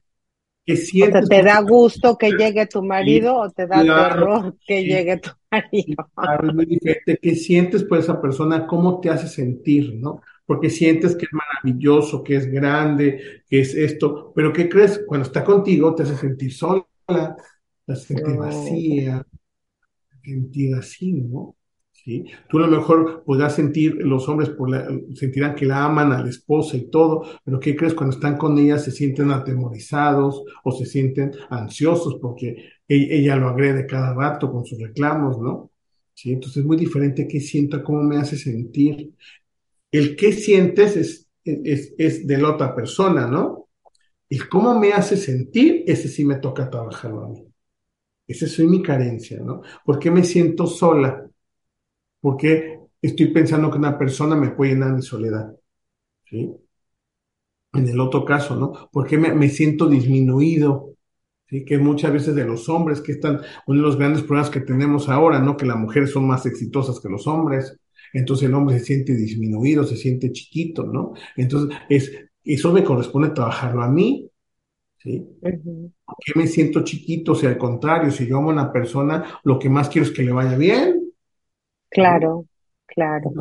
A: ¿Qué sientes o te da gusto que llegue tu marido o te da terror que llegue tu marido.
B: Claro, es muy diferente. ¿Qué sientes por esa persona? ¿Cómo te hace sentir, no? Porque sientes que es maravilloso, que es grande, que es esto, pero ¿qué crees? Cuando está contigo te hace sentir sola, te hace sentir vacía, te hace sentir así, ¿no? ¿Sí? Tú a lo mejor podrás sentir, los hombres sentirán que la aman a la esposa y todo, pero ¿qué crees? Cuando están con ella se sienten atemorizados o se sienten ansiosos porque e-, ella, lo agrede cada rato con sus reclamos, ¿no? ¿Sí? Entonces es muy diferente qué siento, cómo me hace sentir. El qué sientes es, es, es de la otra persona, ¿no? El cómo me hace sentir, ese sí me toca trabajarlo a mí. Esa es mi carencia, ¿no? ¿Por qué me siento sola? Porque estoy pensando que una persona me puede llenar de soledad. ¿sí? En el otro caso, ¿no? Porque me, me siento disminuido, ¿sí? Que muchas veces de los hombres que están, uno de los grandes problemas que tenemos ahora, ¿no? Que las mujeres son más exitosas que los hombres, entonces el hombre se siente disminuido, se siente chiquito, ¿no? Entonces, es, eso me corresponde trabajarlo a mí, ¿sí? ¿Por qué me siento chiquito? O sea, al contrario, si yo amo a una persona, lo que más quiero es que le vaya bien,
A: Claro, claro.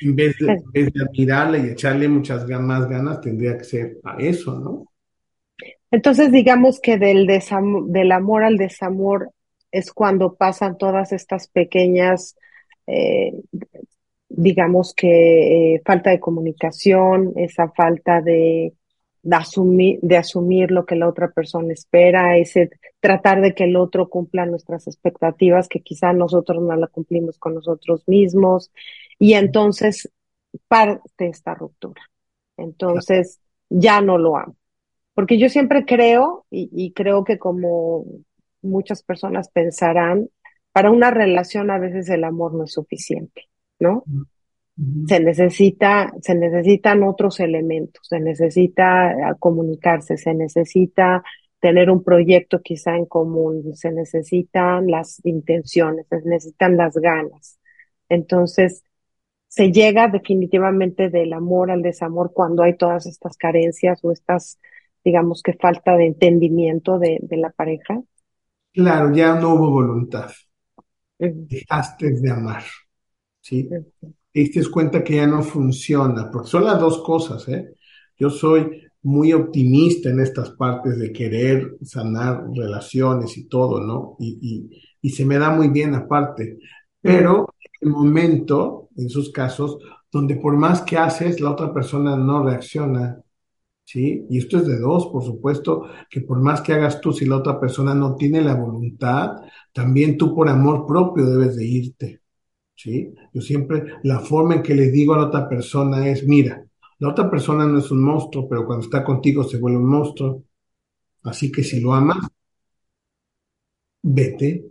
B: En vez de, admirarle y echarle muchas más ganas, tendría que ser a eso, ¿no?
A: Entonces, digamos que del, del amor al desamor es cuando pasan todas estas pequeñas, eh, digamos que eh, falta de comunicación, esa falta de, de asumir, de asumir lo que la otra persona espera, ese tratar de que el otro cumpla nuestras expectativas, que quizá nosotros no la cumplimos con nosotros mismos, y entonces parte esta ruptura. Entonces ya no lo amo. Porque yo siempre creo, y, y creo que como muchas personas pensarán, para una relación a veces el amor no es suficiente, ¿no? Se necesita, se necesitan otros elementos, se necesita ah, comunicarse, se necesita tener un proyecto quizá en común, se necesitan las intenciones, se necesitan las ganas. Entonces, se llega definitivamente del amor al desamor cuando hay todas estas carencias o estas, digamos que falta de entendimiento de, la pareja.
B: Claro, ya no hubo voluntad. Dejaste de amar. ¿sí? Te diste cuenta que ya no funciona, porque son las dos cosas, ¿eh? Yo soy muy optimista en estas partes de querer sanar relaciones y todo, ¿no? Y, y, se me da muy bien aparte, pero el momento, en sus casos, donde por más que haces, la otra persona no reacciona, ¿sí? Y esto es de dos, por supuesto, que por más que hagas tú, si la otra persona no tiene la voluntad, también tú por amor propio debes de irte. ¿Sí? Yo siempre, la forma en que le digo a la otra persona es, mira, la otra persona no es un monstruo, pero cuando está contigo se vuelve un monstruo. Así que si lo amas, vete,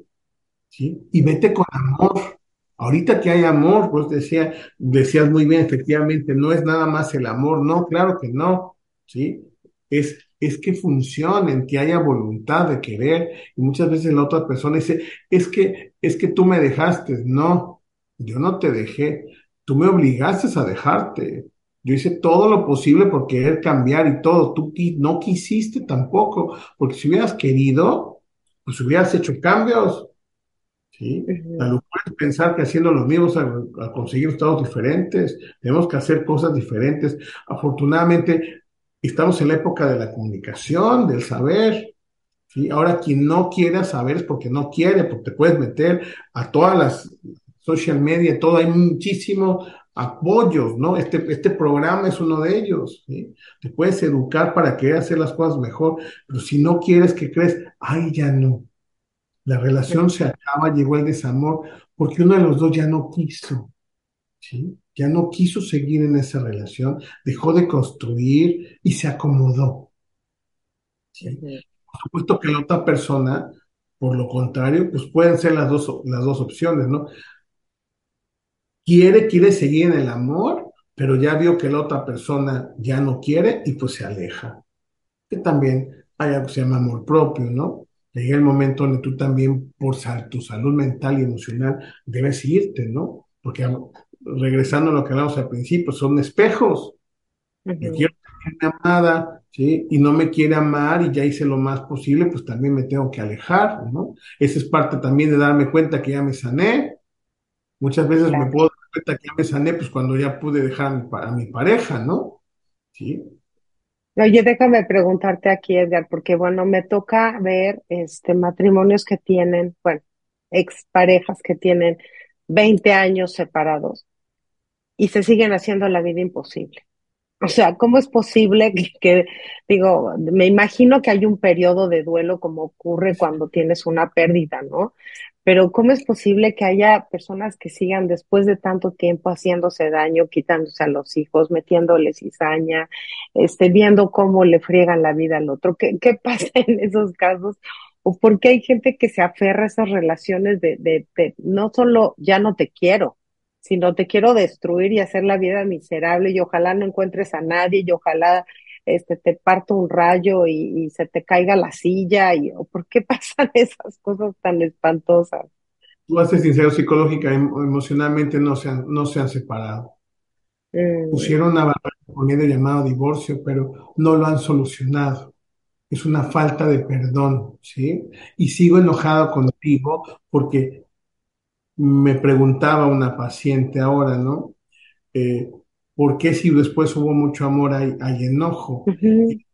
B: ¿sí? Y vete con amor, Ahorita que hay amor, pues decía, decías muy bien, efectivamente, no es nada más el amor, no, claro que no, ¿sí? Es, es que funcionen, que haya voluntad de querer, y muchas veces la otra persona dice, es que, es que tú me dejaste, no, yo no te dejé, tú me obligaste a dejarte, yo hice todo lo posible por querer cambiar y todo. Tú no quisiste tampoco, porque si hubieras querido, pues hubieras hecho cambios. ¿sí? Uh puedes pensar que haciendo lo mismo a, conseguir estados diferentes. Tenemos que hacer cosas diferentes. Afortunadamente, estamos en la época de la comunicación, del saber. ¿sí? Ahora, quien no quiera saber es porque no quiere, porque te puedes meter a todas las social media, todo. Hay muchísimo apoyos, ¿no? Este, este programa es uno de ellos, ¿sí? Te puedes educar para querer hacer las cosas mejor, pero si no quieres que crees, ay, ya no. La relación se acaba, llegó el desamor, porque uno de los dos ya no quiso, ¿sí? Ya no quiso seguir en esa relación, dejó de construir y se acomodó. ¿sí? Por supuesto que la otra persona, por lo contrario, pues pueden ser las dos, las dos opciones, ¿no? Quiere, quiere seguir en el amor, pero ya vio que la otra persona ya no quiere y pues se aleja. Que también hay algo que se llama amor propio, ¿no? Llega el momento donde tú también, por tu salud mental y emocional, debes irte, ¿no? Porque regresando a lo que hablamos al principio, son espejos. Yo quiero ser amada, ¿sí? Y no me quiere amar y ya hice lo más posible, pues también me tengo que alejar, ¿no? Esa es parte también de darme cuenta que ya me sané, Muchas veces me puedo que me sané, pues cuando ya pude dejar a mi, pareja, ¿no? Sí.
A: Oye, déjame preguntarte aquí, Edgar, porque bueno, me toca ver este matrimonios que tienen, bueno, exparejas que tienen 20 años separados y se siguen haciendo la vida imposible. O sea, ¿cómo es posible que, digo, me imagino que hay un periodo de duelo como ocurre cuando tienes una pérdida, ¿no? Pero ¿cómo es posible que haya personas que sigan después de tanto tiempo haciéndose daño, quitándose a los hijos, metiéndoles cizaña, este, viendo cómo le friegan la vida al otro? ¿Qué, qué pasa en esos casos? ¿O por qué hay gente que se aferra a esas relaciones de, de no solo ya no te quiero, sino te quiero destruir y hacer la vida miserable y ojalá no encuentres a nadie y ojalá este, te parto un rayo y, se te caiga la silla y ¿por qué pasan esas cosas tan espantosas?
B: Tú haces sincero, psicológica, em, emocionalmente no se han, no se han separado. Mm. Pusieron una barrera con medio llamado divorcio, pero no lo han solucionado. Es una falta de perdón, ¿sí? Y sigo enojado contigo porque me preguntaba una paciente ahora, ¿no? Eh, ¿Por qué si después hubo mucho amor hay, enojo? Y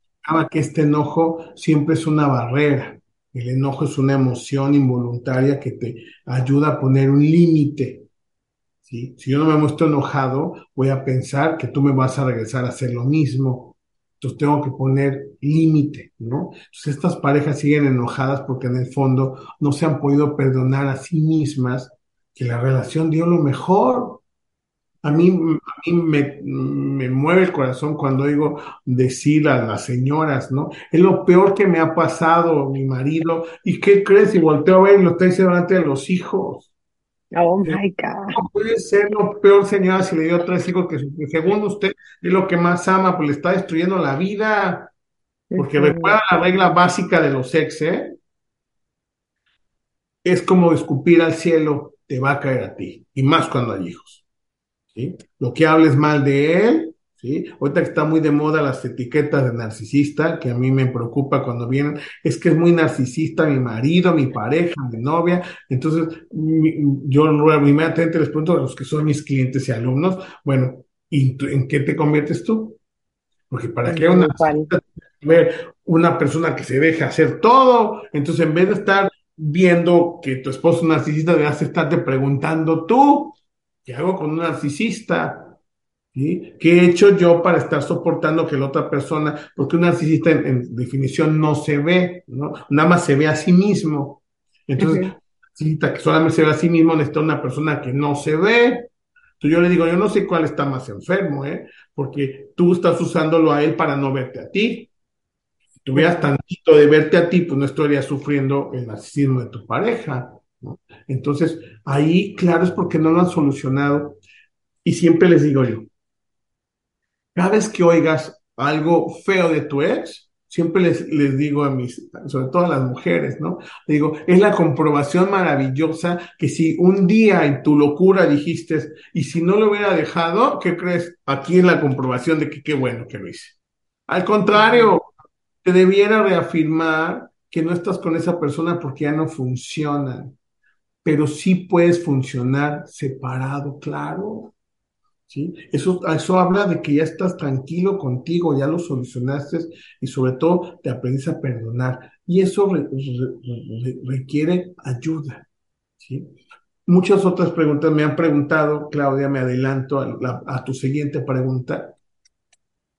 B: que este enojo siempre es una barrera. El enojo es una emoción involuntaria que te ayuda a poner un límite. Si yo no me muestro enojado, voy a pensar que tú me vas a regresar a hacer lo mismo. Entonces tengo que poner límite, ¿no? Entonces estas parejas siguen enojadas porque en el fondo no se han podido perdonar a sí mismas que la relación dio lo mejor. A mí, a mí me, me, mueve el corazón cuando digo decir a las señoras, ¿no? Es lo peor que me ha pasado mi marido. ¿Y qué crees? Y volteo a ver y lo está diciendo delante de los hijos.
A: Oh my God.
B: No puede ser lo peor, señora, si le dio tres hijos que, según usted es lo que más ama, pues le está destruyendo la vida. Porque recuerda la regla básica de los ex, ¿eh? Es como escupir al cielo, te va a caer a ti. Y más cuando hay hijos. Lo que hables mal de él, ¿sí? Ahorita que está muy de moda las etiquetas de narcisista, que a mí me preocupa cuando vienen, es que es muy narcisista mi marido, mi pareja, mi novia, entonces yo inmediatamente les pregunto a los que son mis clientes y alumnos, bueno, ¿y en qué te conviertes tú? Porque para que una, ver una persona que se deja hacer todo, entonces en vez de estar viendo que tu esposo es narcisista, debes estarte preguntando tú, ¿Qué hago con un narcisista? ¿Sí? ¿Qué he hecho yo para estar soportando que la otra persona, porque un narcisista en, definición no se ve, ¿no? Nada más se ve a sí mismo. Entonces, un narcisista que solamente se ve a sí mismo necesita una persona que no se ve. Entonces yo le digo, yo no sé cuál está más enfermo, ¿eh? Porque tú estás usándolo a él para no verte a ti. Si tuvieras tantito de verte a ti, pues no estarías sufriendo el narcisismo de tu pareja. Entonces, ahí, claro, es porque no lo han solucionado. Y siempre les digo yo, cada vez que oigas algo feo de tu ex, siempre les, les digo a mis, sobre todo a las mujeres, ¿no? digo, es la comprobación maravillosa que si un día en tu locura dijiste, y si no lo hubiera dejado, ¿qué crees? Aquí es la comprobación de que qué bueno que lo hice. Al contrario, te debiera reafirmar que no estás con esa persona porque ya no funcionan, pero sí puedes funcionar separado, claro. ¿sí? Eso, eso habla de que ya estás tranquilo contigo, ya lo solucionaste y sobre todo te aprendes a perdonar. Y eso re, re, requiere ayuda. ¿sí? Muchas otras preguntas me han preguntado, Claudia, me adelanto a, la, a tu siguiente pregunta,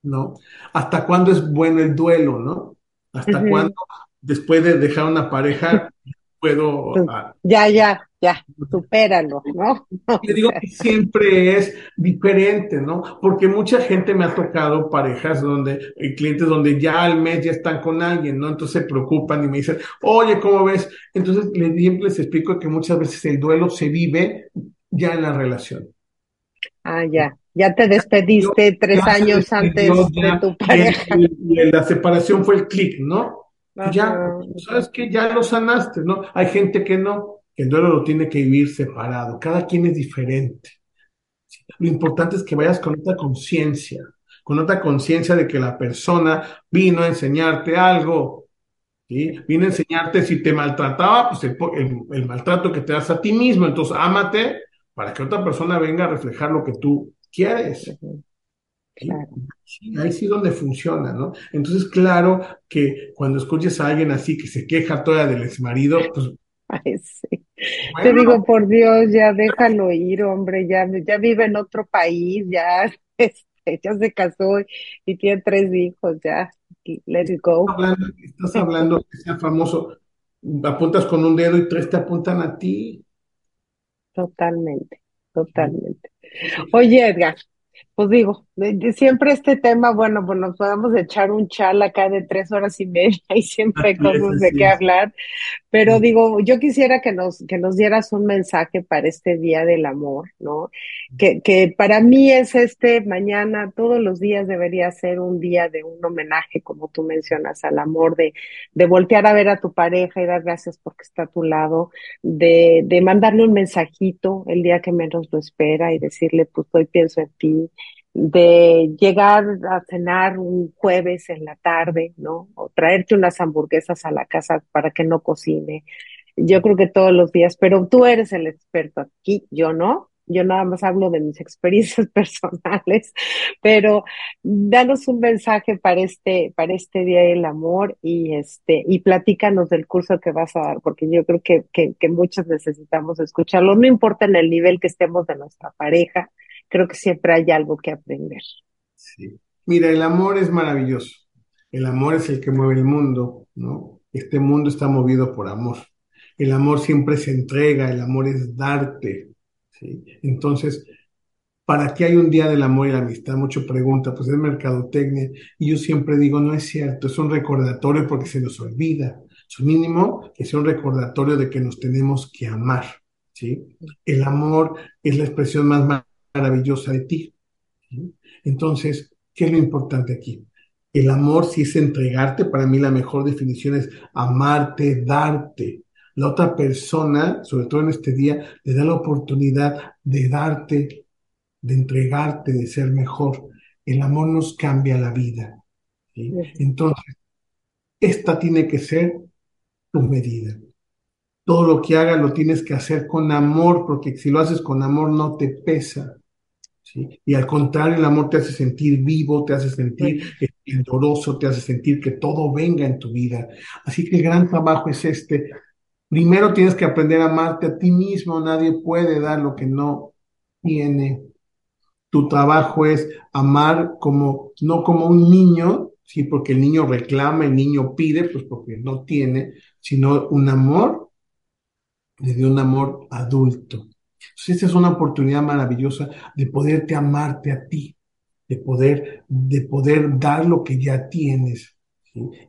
B: ¿no? ¿Hasta cuándo es bueno el duelo, no? ¿Hasta uh -huh. cuándo, después de dejar una pareja, puedo...
A: Uh, ya, ya, ya, supéralo, ¿no?
B: Yo digo que siempre es diferente, ¿no? Porque mucha gente me ha tocado parejas donde, clientes donde ya al mes ya están con alguien, ¿no? Entonces se preocupan y me dicen, oye, ¿cómo ves? Entonces les, les explico que muchas veces el duelo se vive ya en la relación.
A: Ah, ya. Ya te despediste yo, tres años antes
B: ya,
A: de tu pareja.
B: Y, y, y la separación fue el clic, ¿no? Ajá. Ya, sabes que ya lo sanaste, ¿no? Hay gente que no, que el duelo lo tiene que vivir separado. Cada quien es diferente. Lo importante es que vayas con otra conciencia, con otra conciencia de que la persona vino a enseñarte algo, ¿sí? Vino a enseñarte si te maltrataba, pues el, el, el maltrato que te das a ti mismo. Entonces, ámate para que otra persona venga a reflejar lo que tú quieres.
A: Claro.
B: Ahí sí donde funciona, ¿no? Entonces, claro que cuando escuches a alguien así que se queja toda del exmarido, pues...
A: Ay, sí. Bueno, Te digo, por Dios, ya déjalo ir, hombre, ya, ya vive en otro país, ya, este, ya se casó y tiene tres hijos, ya, let it go.
B: Estás hablando, estás hablando que sea famoso, apuntas con un dedo y tres te apuntan a ti.
A: Totalmente, totalmente. Oye, Edgar, pues digo, siempre este tema, bueno, pues nos podemos echar un chal acá de tres horas y media y siempre hay cosas de qué hablar, pero digo, yo quisiera que nos, que nos dieras un mensaje para este Día del Amor, ¿no? Que, que para mí es este mañana, todos los días debería ser un día de un homenaje, como tú mencionas, al amor, de, de voltear a ver a tu pareja y dar gracias porque está a tu lado, de, de mandarle un mensajito el día que menos lo espera y decirle, pues hoy pienso en ti, de llegar a cenar un jueves en la tarde, ¿no? O traerte unas hamburguesas a la casa para que no cocine. Yo creo que todos los días, pero tú eres el experto aquí, yo no. Yo nada más hablo de mis experiencias personales, pero danos un mensaje para este, para este Día del Amor y este, y platícanos del curso que vas a dar, porque yo creo que, que, que muchos necesitamos escucharlo, no importa en el nivel que estemos de nuestra pareja, creo que siempre hay algo que aprender.
B: Sí. Mira, el amor es maravilloso. El amor es el que mueve el mundo, ¿no? Este mundo está movido por amor. El amor siempre se entrega, el amor es darte. ¿sí? Entonces, ¿para qué hay un día del amor y la amistad? Mucho pregunta, pues es mercadotecnia. Y yo siempre digo, no es cierto, es un recordatorio porque se nos olvida. Su mínimo que sea un recordatorio de que nos tenemos que amar. ¿sí? El amor es la expresión más maravillosa de ti. Entonces, ¿qué es lo importante aquí? El amor, si es entregarte, para mí la mejor definición es amarte, darte. La otra persona, sobre todo en este día, le da la oportunidad de darte, de entregarte, de ser mejor. El amor nos cambia la vida. ¿sí? Entonces, esta tiene que ser tu medida. Todo lo que hagas lo tienes que hacer con amor, porque si lo haces con amor no te pesa. ¿Sí? Y al contrario, el amor te hace sentir vivo, te hace sentir esplendoroso, te hace sentir que todo venga en tu vida. Así que el gran trabajo es este. Primero tienes que aprender a amarte a ti mismo. Nadie puede dar lo que no tiene. Tu trabajo es amar como, no como un niño, sí, porque el niño reclama, el niño pide, pues porque no tiene, sino un amor desde un amor adulto. Entonces, esta es una oportunidad maravillosa de poderte amarte a ti, de poder, de poder dar lo que ya tienes.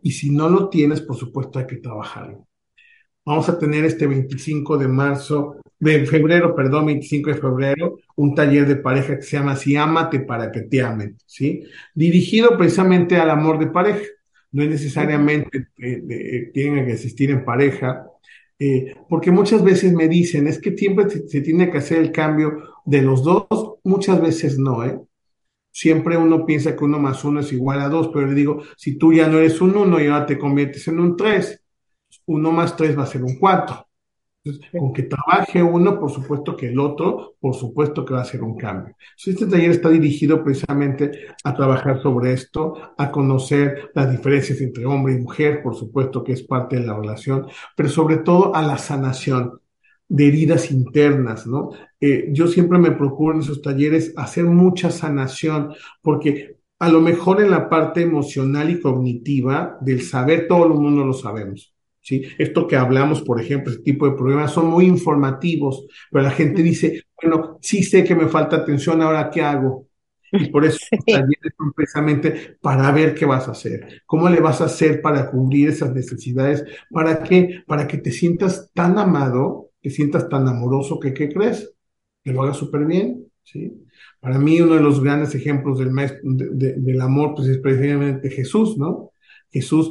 B: Y si no lo tienes, por supuesto, hay que trabajarlo. vamos a tener este 25 de marzo, de febrero, perdón, 25 de febrero, un taller de pareja que se llama Si Ámate para que te amen, ¿sí? Dirigido precisamente al amor de pareja. No es necesariamente tienen que existir en pareja, eh, porque muchas veces me dicen, es que siempre se, se, tiene que hacer el cambio de los dos, muchas veces no, ¿eh? Siempre uno piensa que uno más uno es igual a dos, pero le digo, si tú ya no eres un uno y ahora te conviertes en un tres, uno más tres va a ser un cuatro. Entonces, con que trabaje uno, por supuesto que el otro, por supuesto que va a ser un cambio. Entonces, este taller está dirigido precisamente a trabajar sobre esto, a conocer las diferencias entre hombre y mujer, por supuesto que es parte de la relación, pero sobre todo a la sanación de heridas internas, ¿no? Eh, yo siempre me procuro en esos talleres hacer mucha sanación, porque a lo mejor en la parte emocional y cognitiva del saber, todo el mundo lo sabemos. ¿Sí? Esto que hablamos, por ejemplo, este tipo de problemas son muy informativos, pero la gente dice, bueno, sí sé que me falta atención, ahora qué hago. Y por eso sí. talleres son precisamente para ver qué vas a hacer, cómo le vas a hacer para cubrir esas necesidades, para qué, para que te sientas tan amado, que sientas tan amoroso que, ¿qué crees? Que lo hagas súper bien, ¿sí? Para mí uno de los grandes ejemplos del, maestro, de, de, del amor, pues es precisamente Jesús, ¿no? Jesús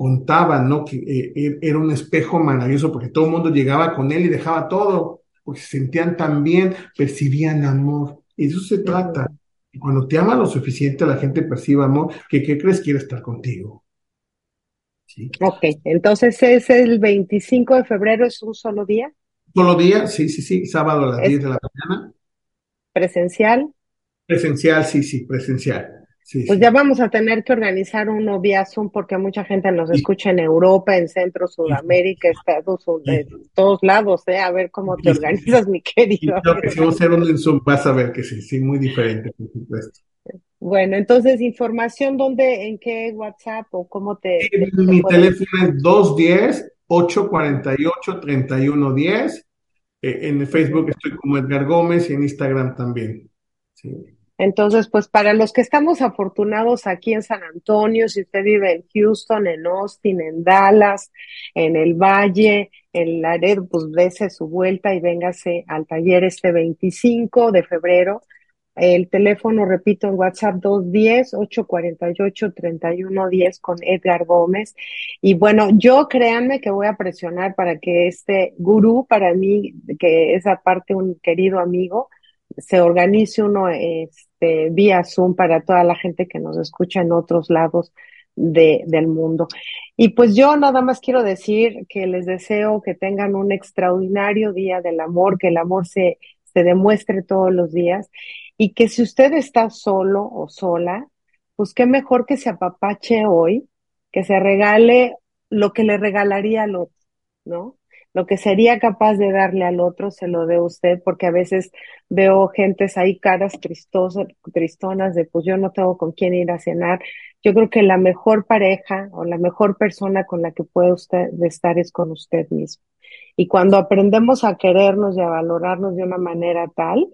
B: contaba, ¿no? Que eh, era un espejo maravilloso porque todo el mundo llegaba con él y dejaba todo, porque se sentían tan bien, percibían amor. Y eso se trata. Y cuando te ama lo suficiente, la gente percibe amor, que ¿qué crees? Quiere estar contigo.
A: ¿Sí? Ok, entonces es el 25 de febrero, ¿es un solo día?
B: Solo día, sí, sí, sí, sábado a las 10 de la mañana.
A: ¿Presencial?
B: Presencial, sí, sí, presencial. Sí,
A: pues
B: sí.
A: ya vamos a tener que organizar uno vía Zoom porque mucha gente nos escucha en Europa, en Centro, Sudamérica, Estados Unidos, de todos lados, ¿eh? A ver cómo te organizas, mi querido.
B: Y creo que si vamos a hacer uno en Zoom, vas a ver que sí, sí, muy diferente, por supuesto.
A: Bueno, entonces, información, ¿dónde, en qué WhatsApp o cómo te...
B: te, mi teléfono es 210 848-3110. Eh, en Facebook estoy como Edgar Gómez y en Instagram también. Sí.
A: Entonces, pues para los que estamos afortunados aquí en San Antonio, si usted vive en Houston, en Austin, en Dallas, en el Valle, en Laredo, pues dése su vuelta y véngase al taller este 25 de febrero. El teléfono, repito, en WhatsApp 210-848-3110 con Edgar Gómez. Y bueno, yo créanme que voy a presionar para que este gurú, para mí, que es aparte un querido amigo, se organice uno este, vía Zoom para toda la gente que nos escucha en otros lados de, del mundo. Y pues yo nada más quiero decir que les deseo que tengan un extraordinario día del amor, que el amor se, se demuestre todos los días y que si usted está solo o sola, pues qué mejor que se apapache hoy, que se regale lo que le regalaría al otro, ¿no? Lo que sería capaz de darle al otro se lo dé usted, porque a veces veo gentes ahí caras tristosas, tristonas de pues yo no tengo con quién ir a cenar. Yo creo que la mejor pareja o la mejor persona con la que puede usted estar es con usted mismo. Y cuando aprendemos a querernos y a valorarnos de una manera tal,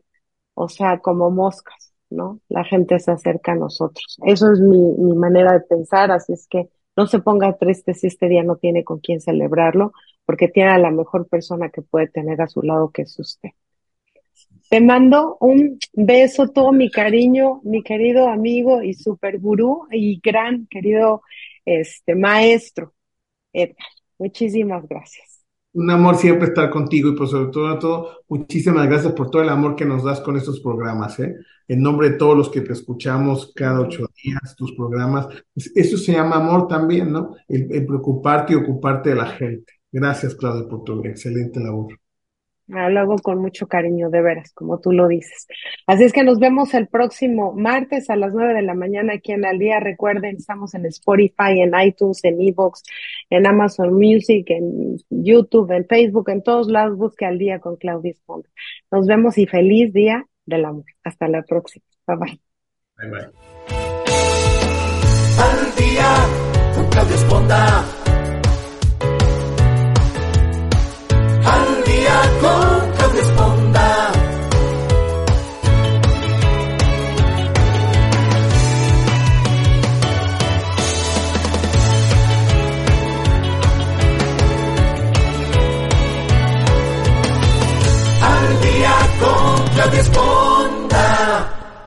A: o sea, como moscas, ¿no? La gente se acerca a nosotros. Eso es mi, mi manera de pensar, así es que no se ponga triste si este día no tiene con quién celebrarlo, porque tiene a la mejor persona que puede tener a su lado, que es usted. Te mando un beso, todo mi cariño, mi querido amigo y super gurú y gran querido este maestro, Edgar. Muchísimas gracias
B: un amor siempre estar contigo y por sobre todo, todo, muchísimas gracias por todo el amor que nos das con estos programas, ¿eh? En nombre de todos los que te escuchamos cada ocho días, tus programas, pues eso se llama amor también, ¿no? El, el, preocuparte y ocuparte de la gente. Gracias, Claudia, por tu excelente labor.
A: Lo hago con mucho cariño, de veras, como tú lo dices. Así es que nos vemos el próximo martes a las nueve de la mañana aquí en Al Día. Recuerden, estamos en Spotify, en iTunes, en Evox, en Amazon Music, en YouTube, en Facebook, en todos lados. Busque Al Día con Claudia Esponda. Nos vemos y feliz día del amor. Hasta la próxima. Bye bye.
B: Bye bye.
C: Al Día con Claudia Esponda. con Claudia Esponda.